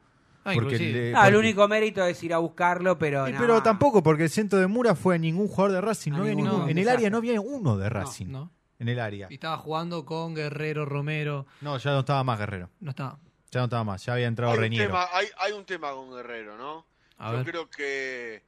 Ah, Porque le- Ah, el único mérito es ir a buscarlo, pero. Sí, no. pero tampoco, porque el centro de Mura fue a ningún jugador de Racing. No había ninguno, en el área no había uno de Racing. No. En el área. Y estaba jugando con Guerrero, Romero. No, ya no estaba más Guerrero. No estaba. Ya no estaba más. Ya había entrado Hay un, Reñero. tema, hay, hay un tema con Guerrero, ¿no? A Yo ver. creo que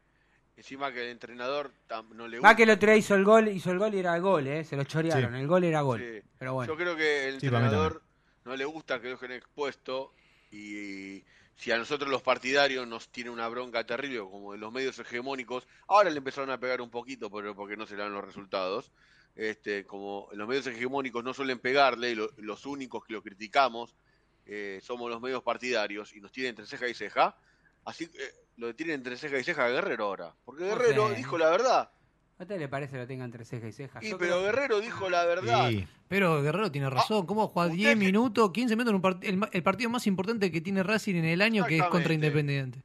encima que el entrenador tam- no le gusta. Va que el otro día hizo el gol, hizo el gol y era el gol, ¿eh? Se lo chorearon. Sí. El gol era gol. Sí. Pero bueno. Yo creo que el entrenador no le gusta que lo dejen expuesto y si a nosotros los partidarios nos tiene una bronca terrible, como de los medios hegemónicos, ahora le empezaron a pegar un poquito, pero porque no se le dan los resultados. Este, como los medios hegemónicos no suelen pegarle, y lo- los únicos que lo criticamos eh, somos los medios partidarios y nos tienen entre ceja y ceja. Así que eh, lo tienen entre ceja y ceja a Guerrero ahora. Porque Guerrero dijo la verdad. ¿A usted le parece que lo tenga entre ceja y ceja? Y, Yo pero creo- Guerrero dijo la verdad. Sí. Pero Guerrero tiene razón. ¿Cómo juega Ah, usted 10 que- minutos, 15 minutos en un part- el, ma- el partido más importante que tiene Racing en el año, que es contra Exactamente. Independiente?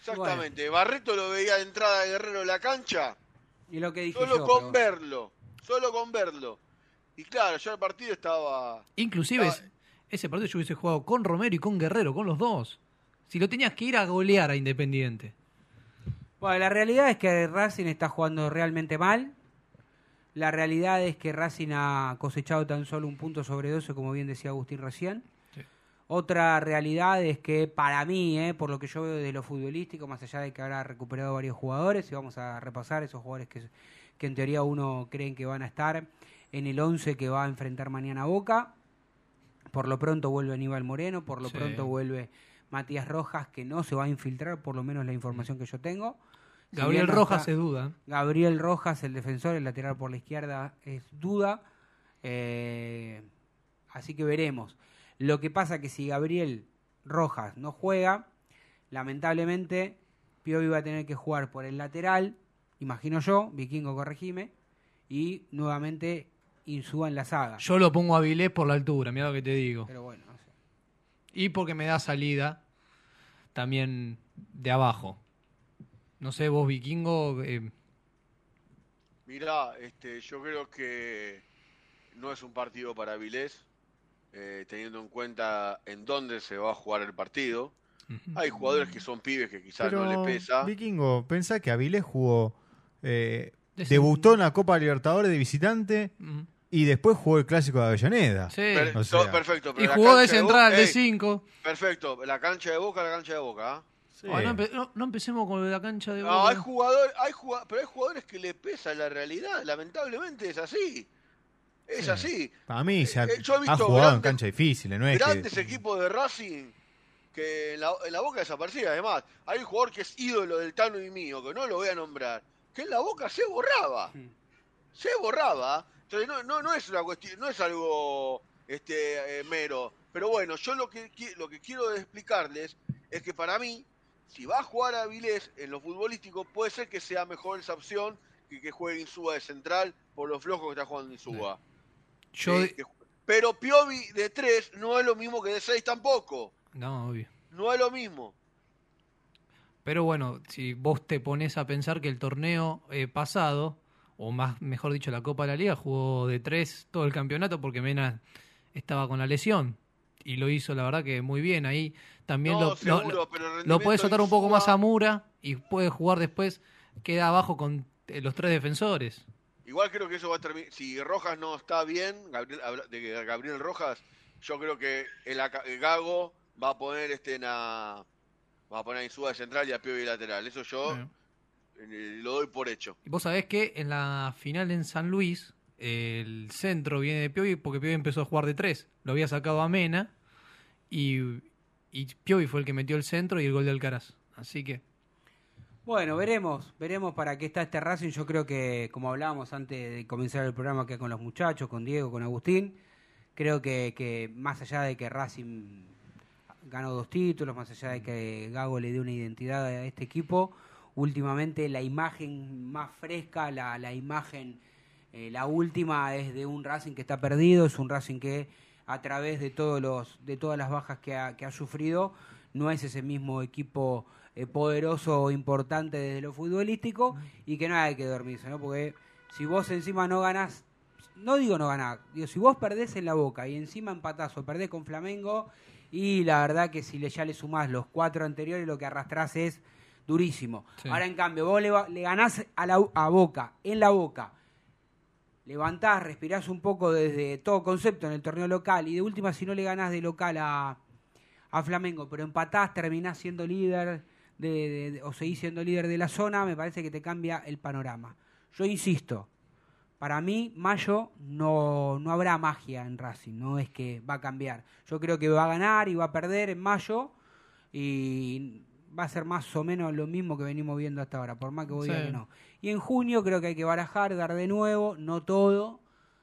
Exactamente. Barreto lo veía de entrada de Guerrero en la cancha. Y lo que dije Solo yo, con pero- verlo. Solo con verlo. Y claro, ya el partido estaba. Inclusive Ah. es- ese partido yo hubiese jugado con Romero y con Guerrero, con los dos. Si lo tenías que ir a golear a Independiente. Bueno, la realidad es que Racing está jugando realmente mal. La realidad es que Racing ha cosechado tan solo un punto sobre 12, como bien decía Agustín recién. Sí. Otra realidad es que para mí, eh, por lo que yo veo de lo futbolístico, más allá de que habrá recuperado varios jugadores, y vamos a repasar esos jugadores que, que en teoría uno creen que van a estar en el 11 que va a enfrentar mañana a Boca. Por lo pronto vuelve Aníbal Moreno, por lo Sí. pronto vuelve Matías Rojas, que no se va a infiltrar, por lo menos la información que yo tengo. Gabriel Rojas está- se duda. Gabriel Rojas, el defensor, el lateral por la izquierda, es duda. Eh, así que veremos. Lo que pasa que si Gabriel Rojas no juega, lamentablemente Piovi va a tener que jugar por el lateral, imagino yo, Vikingo corregime, y nuevamente Insúa en la saga. Yo lo pongo a Vilés por la altura, mira lo que te digo. Pero bueno, no sé. Y porque me da salida también de abajo. No sé, vos vikingo, eh, Mirá, este, yo creo que no es un partido para Vilés, eh, teniendo en cuenta en dónde se va a jugar el partido. Hay jugadores que son pibes que quizás Pero, no les pesa. Vikingo, pensá que Avilés jugó. eh, debutó en la Copa Libertadores de visitante y después jugó el clásico de Avellaneda. sí. O sea. perfecto. pero y jugó de central, de ey, 5. Perfecto, la cancha de Boca, la cancha de Boca. ¿ah? Sí. no, empe- no- no empecemos con la cancha de No, Boca. hay jugadores, hay jugad- pero hay jugadores que le pesa la realidad. Lamentablemente es así. Es Sí. así. Para mí se ha, Eh, yo he ha visto jugado en grandes- cancha difícil, no es Grandes que... equipos de Racing que en la, en la Boca desaparecía. Además, hay un jugador que es ídolo del Tano y mío, que no lo voy a nombrar, que en la Boca se borraba. Se borraba. Entonces no, no, no es una cuestión, no es algo este eh, mero. Pero bueno, yo lo que lo que quiero explicarles es que para mí, si va a jugar a Vilés en lo futbolístico, puede ser que sea mejor esa opción que que juegue Insúa de central por lo flojo que está jugando Insúa. Yo, Eh, que- pero Piovi de 3 no es lo mismo que de 6 tampoco. no, obvio. No es lo mismo. Pero bueno, si vos te pones a pensar que el torneo eh, pasado, o más mejor dicho, la Copa de la Liga, jugó de tres todo el campeonato porque Mena estaba con la lesión. Y lo hizo, la verdad, que muy bien. Ahí también No, lo, lo- seguro, lo- pero el lo rendimiento puede soltar un poco más a Mura y puede jugar después, queda abajo con eh, los tres defensores. Igual creo que eso va a terminar. Si Rojas no está bien, Gabriel, de que Gabriel Rojas, yo creo que el, el Gago va a poner este va a poner a Insúa de central y a Piovi lateral. Eso yo Bueno. eh, lo doy por hecho. Y vos sabés que en la final en San Luis, el centro viene de Piovi porque Piovi empezó a jugar de tres. Lo había sacado a Mena y, Piovi fue el que metió el centro y el gol de Alcaraz. Así que Bueno, veremos, veremos para qué está este Racing. Yo creo que, como hablábamos antes de comenzar el programa acá con los muchachos, con Diego, con Agustín, creo que, que más allá de que Racing ganó dos títulos, más allá de que Gago le dio una identidad a este equipo. Últimamente la imagen más fresca, la, la imagen, eh, la última es de un Racing que está perdido, es un Racing que a través de todos los, de todas las bajas que ha, que ha sufrido, no es ese mismo equipo eh, poderoso o importante desde lo futbolístico y que no hay que dormirse, ¿no? Porque si vos encima no ganás, no digo no ganás, digo, si vos perdés en la boca y encima empatás o perdés con Flamengo, y la verdad que si le, ya le sumás los cuatro anteriores, lo que arrastrás es durísimo. Sí. Ahora, en cambio, vos le, le ganás a, la, a Boca, en la Boca, levantás, respirás un poco desde todo concepto en el torneo local, y de última, si no le ganás de local a, a Flamengo, pero empatás, terminás siendo líder de, de- de- o seguís siendo líder de la zona, me parece que te cambia el panorama. Yo insisto, para mí, mayo no, no habrá magia en Racing, no es que va a cambiar. Yo creo que va a ganar y va a perder en mayo y va a ser más o menos lo mismo que venimos viendo hasta ahora, por más que vos Sí. digas que no. Y en junio creo que hay que barajar, dar de nuevo, no todo,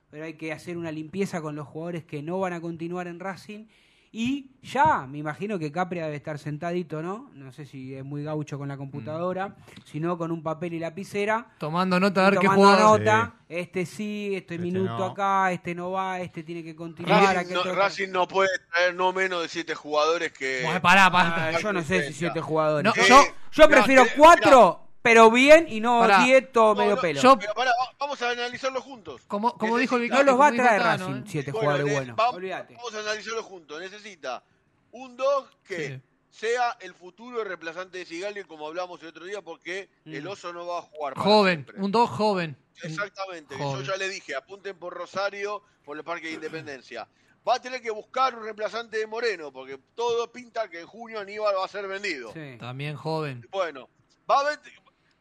pero hay que hacer una limpieza con los jugadores que no van a continuar en Racing. Y ya, me imagino que Capria debe estar sentadito, ¿no? No sé si es muy gaucho con la computadora, sino con un papel y lapicera Tomando nota a ver qué tomando jugador. nota, este sí, este, Este minuto no. acá, este no va, este tiene que continuar. Racing no, Racing no puede traer no menos de siete jugadores que. Bueno, pará, pará. Ah, yo no sé si siete jugadores. No, yo, eh, prefiero cuatro, pero bien y no Pará. todo No, medio no, pelo. yo- Pero pará, va- vamos a analizarlo juntos. Como, como dijo el no los va a como dijo traer Tano, Racing, ¿eh? siete jugadores ne- buenos. vamos, Olvídate. vamos a analizarlo juntos. Necesita un 2 que Sí. sea el futuro reemplazante de Sigali, como hablamos el otro día, porque Mm. el oso no va a jugar. para Joven, siempre. un 2 joven. Exactamente. Joven. Yo ya le dije, apunten por Rosario, por el Parque de Independencia. Va a tener que buscar un reemplazante de Moreno, porque todo pinta que en junio Aníbal va a ser vendido. Sí. También joven. Bueno, va a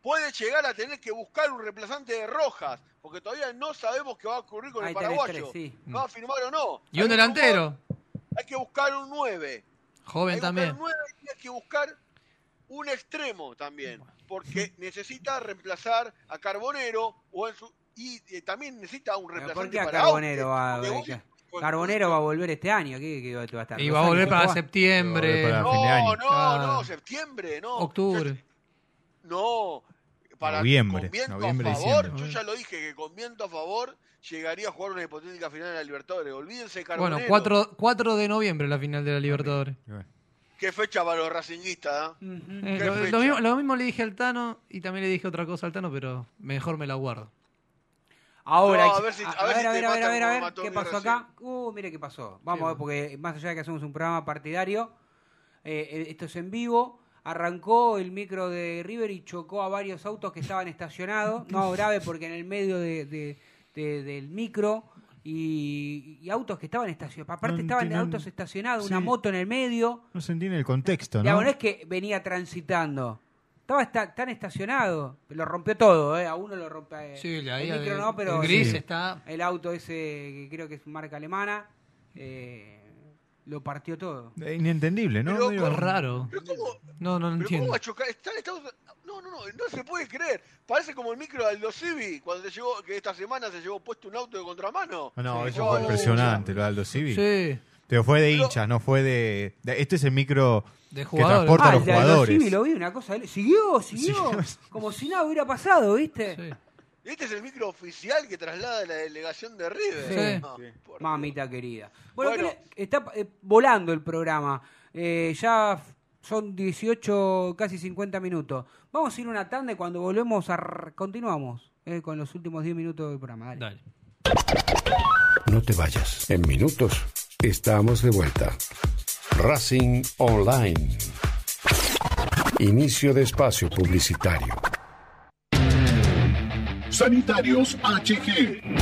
puede llegar a tener que buscar un reemplazante de Rojas, porque todavía no sabemos qué va a ocurrir con Ahí el paraguayo. tres, sí. ¿Va a firmar o no? Y un delantero. Hay que buscar un 9. Joven hay que también. buscar un 9 y hay que buscar un extremo también, porque <laughs> necesita reemplazar a Carbonero o en su, y eh, también necesita un reemplazante ¿Por qué a para Carbonero va, Carbonero va a volver este año? ¿Qué, qué va a estar? Y ¿Dos va a volver para septiembre. Va a volver para No, no, no, septiembre, no. Octubre. No, para Noviembre, con viento noviembre, a favor, diciembre. yo ya lo dije que con viento a favor llegaría a jugar una hipotética final de la Libertadores. Olvídense de Bueno, Carbonero. 4, 4 de noviembre la final de la Libertadores. Qué fecha para los racinguistas, ¿eh? Eh, lo, mismo, lo mismo le dije al Tano y también le dije otra cosa al Tano, pero mejor me la guardo. Ahora, No, a ver si- a, a ver si a ver, a ver, a ver, ¿qué pasó recién. acá? Uh, mire qué pasó. Vamos Sí. a ver, porque más allá de que hacemos un programa partidario, eh, eh, esto es en vivo. Arrancó el micro de River y chocó a varios autos que estaban estacionados. No grave porque en el medio de, de- de- del micro y, y autos que estaban estacionados. Aparte No estaban entiendo- autos estacionados, una moto en el medio. No se entiende el contexto, ¿no? Digamos, no es que venía transitando. Estaba esta- tan estacionado. Lo rompió todo, ¿eh? A uno lo rompió. eh, Sí, la el micro de- no, pero el gris sí. está. el auto ese que creo que es marca alemana. eh, lo partió todo. Eh, Inentendible, ¿no? Pero raro. Pero ¿cómo, No, no pero entiendo. ¿cómo va a chocar? Está en Estados No, no, no, no se puede creer. Parece como el micro de Aldo Civi, cuando se llevó, que esta semana se llevó puesto un auto de contramano. Ah, No, Sí. eso fue impresionante, lo de Aldo Civi. Sí, Pero fue de Pero- hinchas, no fue de, de- Este es el micro de que jugadores. transporta a Ah, los el de Aldo jugadores. Civi lo vi, una cosa. Siguió, siguió. Siguió. Como si nada hubiera pasado, ¿viste? Sí. Este es el micro oficial que traslada la delegación de River. Sí. No, por Mamita querida. Bueno, Bueno. ¿qué le- está eh, volando el programa. Eh, ya son 18, casi 50 minutos. Vamos a ir una tanda y cuando volvemos a continuamos eh, con los últimos 10 minutos del programa. Dale. Dale. No te vayas. En minutos estamos de vuelta. Racing Online. Inicio de espacio publicitario. Sanitarios HG.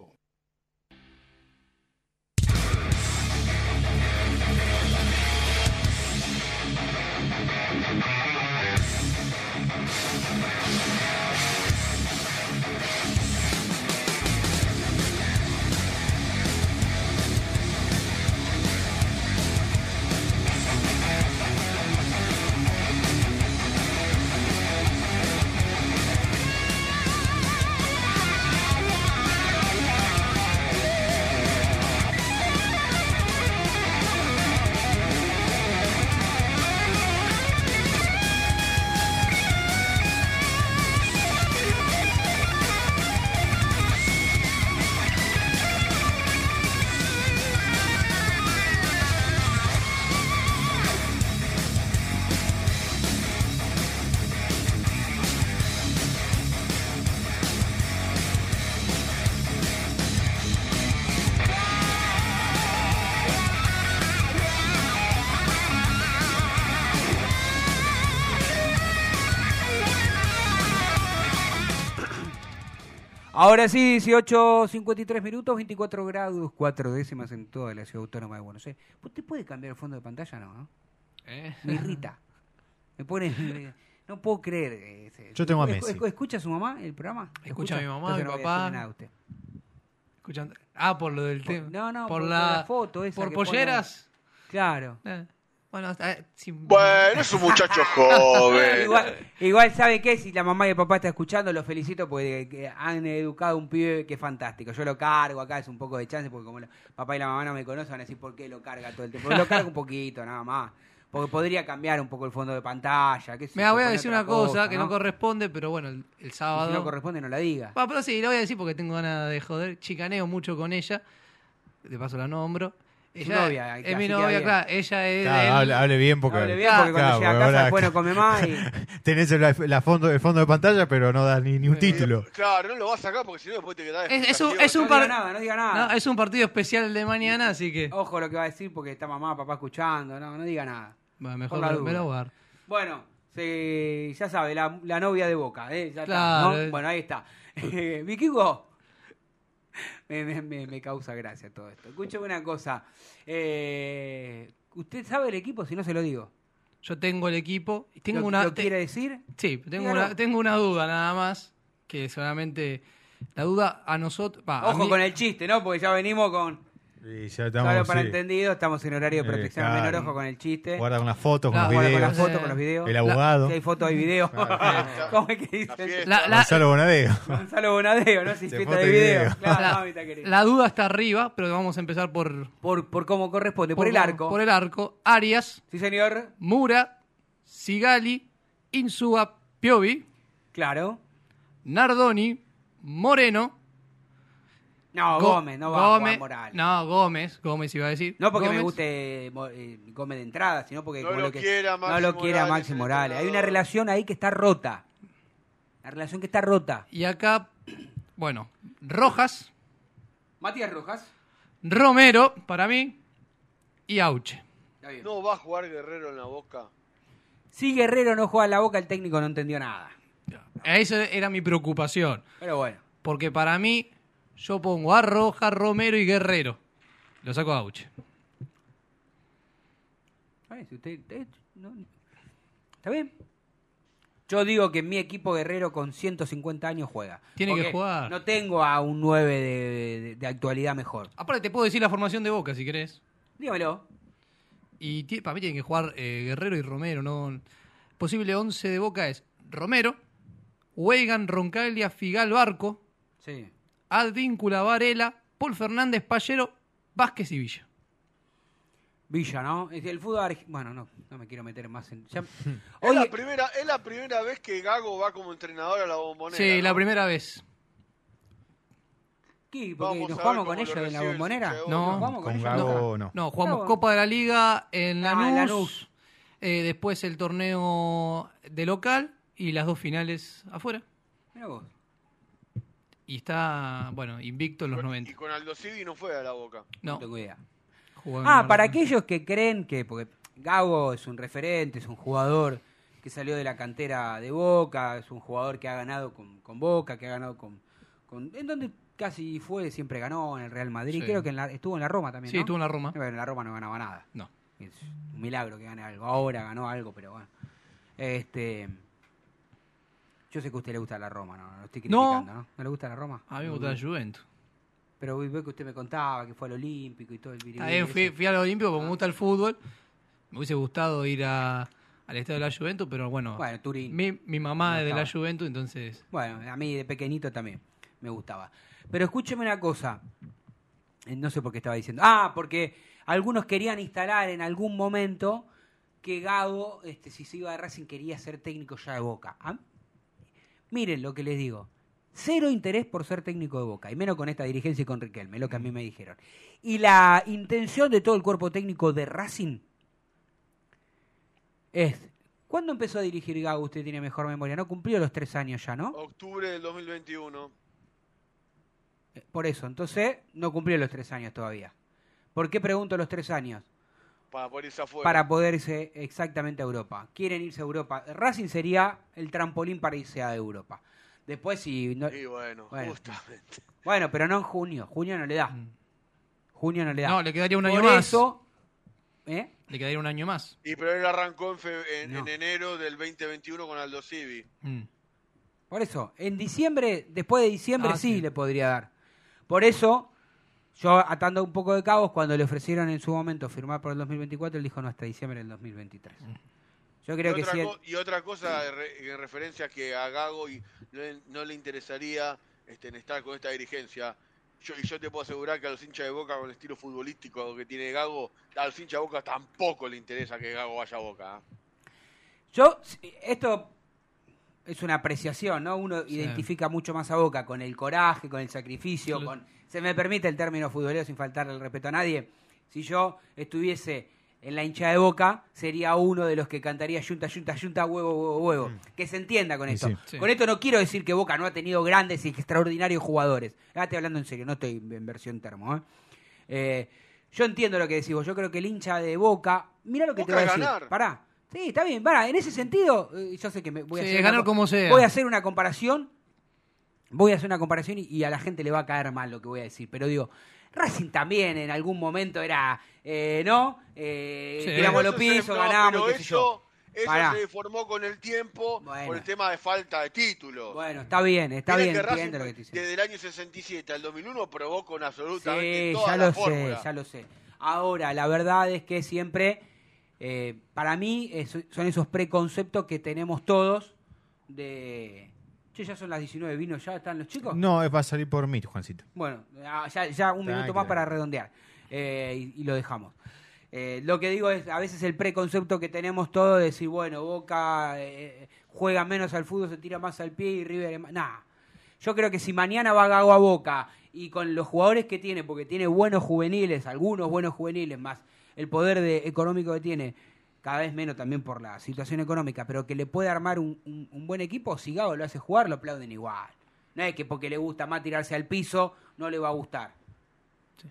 Ahora sí, 18, 53 minutos, 24 grados, 4 décimas en toda la ciudad autónoma de Buenos Aires. ¿Usted puede cambiar el fondo de pantalla? No, ¿no? ¿Eh? Me irrita. Me pone... no puedo creer. eh, ese- Yo tengo a ¿Escu- Messi. escu- ¿Escucha a su mamá el programa? Escucha a mi mamá, Entonces mi no voy a papá. nada a usted. Escuchando- Ah, por lo del tema. No, no, por, por, la, por la foto esa por que polleras. Claro. Eh, Bueno. Bueno, es un muchacho <laughs> joven. Igual, igual sabe qué, si la mamá y el papá está escuchando, los felicito porque que han educado a un pibe que es fantástico. Yo lo cargo acá, es un poco de chance, porque como el papá y la mamá no me conocen, van a decir por qué lo carga todo el tiempo. Lo cargo un poquito, nada más. Porque podría cambiar un poco el fondo de pantalla. qué sé yo, voy a decir una cosa, que no ¿no? corresponde, pero bueno, el, sábado. Si no corresponde, no la diga. Ah, pero sí, lo voy a decir porque tengo ganas de joder. Chicaneo mucho con ella. De paso la nombro. Ella novia, es mi novia, bien. claro. Ella es. Claro, hable, hable bien porque, Hable bien, porque cuando llega a casa ahora después no come más y- <laughs> tenés el, la fondo, el fondo de pantalla, pero no da ni, ni un título. Claro, no lo vas a sacar porque si no después te quedás Es, es un, desfactación. es un No par- diga nada, no diga nada. No, es un partido especial de mañana, así que. Ojo lo que va a decir porque está mamá, papá escuchando. No, no diga nada. Bueno, mejor la me lo guardar. Bueno, se- ya sabe, la, la novia de Boca. ¿eh? Ya está, Claro, ¿no? eh. Bueno, ahí está. <laughs> Vikingo, me, me- me- me causa gracia todo esto. Escúcheme una cosa. Eh, ¿Usted sabe el equipo? Si no se lo digo. Yo tengo el equipo. y Tengo ¿Lo, una. lo quiere decir? Sí, tengo Dígalo. una, tengo una duda nada más. Que solamente. La duda a nosotros. a Ojo mí- con el chiste, ¿no? Porque ya venimos con... Y ya estamos, Solo para sí. entendido, estamos en horario de Eh, protección al menor. Ojo con el chiste. Guarda con las fotos, con No, los Guarda videos. con las fotos, Eh, con los videos. El abogado. Si hay foto, hay video. <laughs> ¿Cómo es que dice? La- la- Gonzalo Bonadeo. Gonzalo Bonadeo, ¿no? Si fiesta foto de video. video. Claro, la, mamita querida. la duda está arriba, pero vamos a empezar por. Por, por cómo corresponde, por, el arco. Por el arco. Arias, Sí, señor. Mura, Sigali, Insúa, Piovi, Claro. Nardoni, Moreno. No, Go- Gómez, no va a Gómez, jugar Morales. No, Gómez, Gómez iba a decir. No porque me guste eh, Gómez de entrada, sino porque No como lo que- quiera no Maxi lo quiera Morales, Maxi Morales. Hay una relación ahí que está rota. La relación que está rota. Y acá, <clears throat> bueno, Rojas, Matías Rojas. Romero, para mí, y Auche. No va a jugar Guerrero en la boca. Si Guerrero no juega en la boca, el técnico no entendió nada. Esa era mi preocupación. Pero bueno. Porque para mí, yo pongo a Rojas, Romero y Guerrero. Lo saco a Auche. Está bien, no- Está bien. Yo digo que mi equipo Guerrero con 150 años juega. Tiene que jugar. No tengo a un 9 de, de- de actualidad mejor. Aparte, te puedo decir la formación de Boca si querés. Dígamelo. Y para mí tienen que jugar eh, Guerrero y Romero. ¿no? Posible 11 de Boca es Romero, Weigan, Roncaglia, Figal, Barco, Sí. Advíncula, Varela, Paul Fernández, Pallero, Vázquez y Villa. Villa, ¿no? Es el fútbol Bueno, no, no me quiero meter más en. ya- Es, la primera, es la primera vez que Gago va como entrenador a la bombonera. Sí, la primera vez. ¿qué? Porque Vamos nos jugamos con lo ellos en la bombonera. No, ¿Nos jugamos con Con ellos? Gago no. No, jugamos. Copa de la Liga en Ah, Lanús. en Lanús. eh, después el torneo de local y las dos finales afuera. Mirá vos. Y está, bueno, invicto en los Con- 90. Y con Aldo Civi no fue a la boca. No No, tengo idea. jugó en Ah, para aquellos que creen que, porque Gago es un referente, es un jugador que salió de la cantera de Boca, es un jugador que ha ganado con, con Boca, que ha ganado con, con- En donde casi fue, siempre ganó en el Real Madrid. Sí. Creo que en la- estuvo en la Roma también. Sí, ¿no? estuvo en la Roma. Bueno, en la Roma no ganaba nada. No. Es un milagro que gane algo. Ahora ganó algo, pero bueno. Este. Yo sé que a usted le gusta la Roma, no, no lo estoy No. criticando, ¿no? ¿No le gusta la Roma? A mí me gusta la Juventus. Pero veo que usted me contaba que fue al Olímpico y todo el Está viribiri bien, fui, al Olímpico porque me gusta el fútbol. Me hubiese gustado ir a- al estadio de la Juventus, pero bueno. Bueno, Turín. Mi, mi mamá es de la. Juventus, entonces. Bueno, a mí de pequeñito también me gustaba. Pero escúcheme una cosa. Eh, No sé por qué estaba diciendo. Ah, porque algunos querían instalar en algún momento que Gago, este, si se iba de Racing, quería ser técnico ya de Boca. A- Miren lo que les digo. Cero interés por ser técnico de Boca, y menos con esta dirigencia y con Riquelme, lo que a mí me dijeron. Y la intención de todo el cuerpo técnico de Racing es... ¿Cuándo empezó a dirigir Gago? Usted tiene mejor memoria. No cumplió los tres años ya, ¿no? Octubre del 2021. Eh, Por eso, entonces no cumplió los tres años todavía. ¿Por qué pregunto los tres años? Para poder irse afuera. Para poder irse exactamente a Europa. Quieren irse a Europa. Racing sería el trampolín para irse a Europa. Después si no... Y bueno, Bueno. justamente. Bueno, pero no en junio. Junio no le da. Junio no le da. Mm. No, le quedaría un Por año más. eso... ¿eh? Le quedaría un año más. Y pero él arrancó en, fe- en, No. en enero del 2021 con Aldo Civi. Mm. Por eso, en diciembre, después de diciembre Ah, sí, sí. le podría dar. Por eso, yo atando un poco de cabos, cuando le ofrecieron en su momento firmar por el 2024, él dijo no, hasta diciembre del 2023. Yo creo y, que otra sí. y otra cosa en referencia que a Gago y no, le- no le interesaría este, en estar con esta dirigencia. Yo, y yo te puedo asegurar que a los hinchas de Boca con el estilo futbolístico que tiene Gago, a los hinchas de Boca tampoco le interesa que Gago vaya a Boca. ¿eh? Yo, esto es una apreciación, ¿no? Uno identifica mucho más a Boca con el coraje, con el sacrificio, con... Se me permite el término futbolero sin faltarle el respeto a nadie. Si yo estuviese en la hincha de Boca, sería uno de los que cantaría yunta, yunta, yunta, huevo, huevo, huevo. Que se entienda con esto. sí. Sí. Con esto no quiero decir que Boca no ha tenido grandes y extraordinarios jugadores. Ah, estoy hablando en serio, no estoy en versión termo, ¿eh? Eh, yo entiendo lo que decís vos. Yo creo que el hincha de Boca. Mira lo que te voy a decir. ganar. Pará. Sí, está bien. En ese sentido, eh, yo sé que me voy a Sí, hacer. una ganar co- como sea. Voy a hacer una comparación. Voy a hacer una comparación y, y a la gente le va a caer mal lo que voy a decir. Pero digo, Racing también en algún momento era. eh, ¿No? Eh, Sí. tiramos los eso se- pisos, no, ganamos, pero qué sé yo. eso, eso Pará. se deformó con el tiempo Bueno. por el tema de falta de títulos. Bueno, está bien, está Miren bien, que Racing entiendo lo que te dice. desde el año 67 al 2001 probó con absolutamente Sí, toda ya la lo fórmula. sé, ya lo sé. Ahora, la verdad es que siempre, eh, para mí, es- son esos preconceptos que tenemos todos de... Che, ya son las 19, ¿vino ya? ¿Están los chicos? No, va a salir por mí, Juancito. Bueno, ah, ya, ya un minuto más para redondear. eh, y, y lo dejamos. Eh, lo que digo es, a veces el preconcepto que tenemos todos de decir, bueno, Boca juega menos al fútbol, se tira más al pie y River... Nah. Yo creo que si mañana va Gago a Boca y con los jugadores que tiene, porque tiene buenos juveniles, algunos buenos juveniles, más el poder de, económico que tiene, cada vez menos también por la situación económica, pero que le puede armar un, un- un buen equipo, si Gago lo hace jugar, lo aplauden igual. No es que porque le gusta más tirarse al piso, no le va a gustar.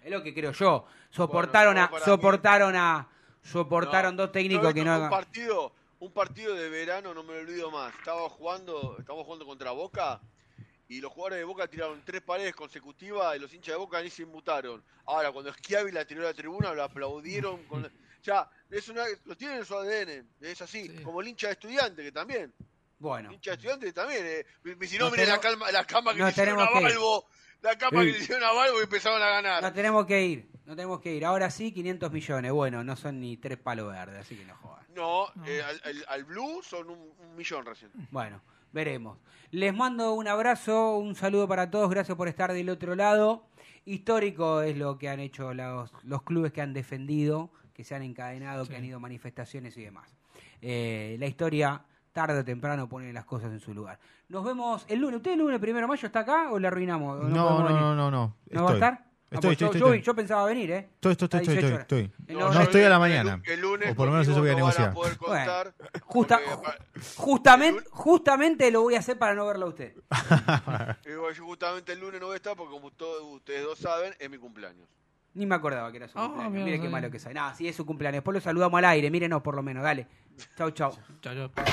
Es lo que creo yo. Soportaron Bueno, a, mí- soportaron a, soportaron No, dos técnicos que no un hagan. partido, un partido de verano, no me lo olvido más. Estaba jugando, estábamos jugando contra Boca y los jugadores de Boca tiraron tres paredes consecutivas y los hinchas de Boca ni se inmutaron. Ahora, cuando Schiavi la tiró a la tribuna, lo aplaudieron. <laughs> Con... Ya, es una, lo tienen en su ADN, es así. Como el hincha de estudiante, que también. Bueno, hincha de estudiante también. Eh. Y Si no, miren la, calma, la cama que le hicieron a. Balbo. La cama Sí. que le hicieron a Balbo y empezaron a ganar. no tenemos que ir, no tenemos que ir. Ahora sí, 500 millones. Bueno, no son ni tres palos verdes, así que no jodan. No, eh, al, al- al Blue son un, un millón recién. Bueno, veremos. Les mando un abrazo, un saludo para todos, gracias por estar del otro lado. Histórico es lo que han hecho los, los clubes que han defendido, que se han encadenado, que han ido a manifestaciones y demás. Eh, la historia, tarde o temprano, pone las cosas en su lugar. Nos vemos el lunes. ¿Usted el lunes primero de mayo está acá o le arruinamos? ¿O No, no, venir? no, no, no. ¿No va a estar? Ah, Estoy, estoy, yo, estoy, yo- estoy. yo pensaba venir, ¿eh? Estoy, estoy, estoy, 18 estoy, estoy. No, estoy a la mañana. El lunes O por lo menos eso voy a no negociar. poder contar, Justa- porque, justamente, justamente lo voy a hacer para no verlo a usted. <laughs> yo justamente el lunes no voy a estar porque como todos ustedes dos saben, es mi cumpleaños. Ni me acordaba que era su Ah, cumpleaños. mira, Mire qué malo que soy. Nada, sí es su cumpleaños. Después lo saludamos al aire. Mírenos por lo menos. Dale. Chau, chau. Chao, chao.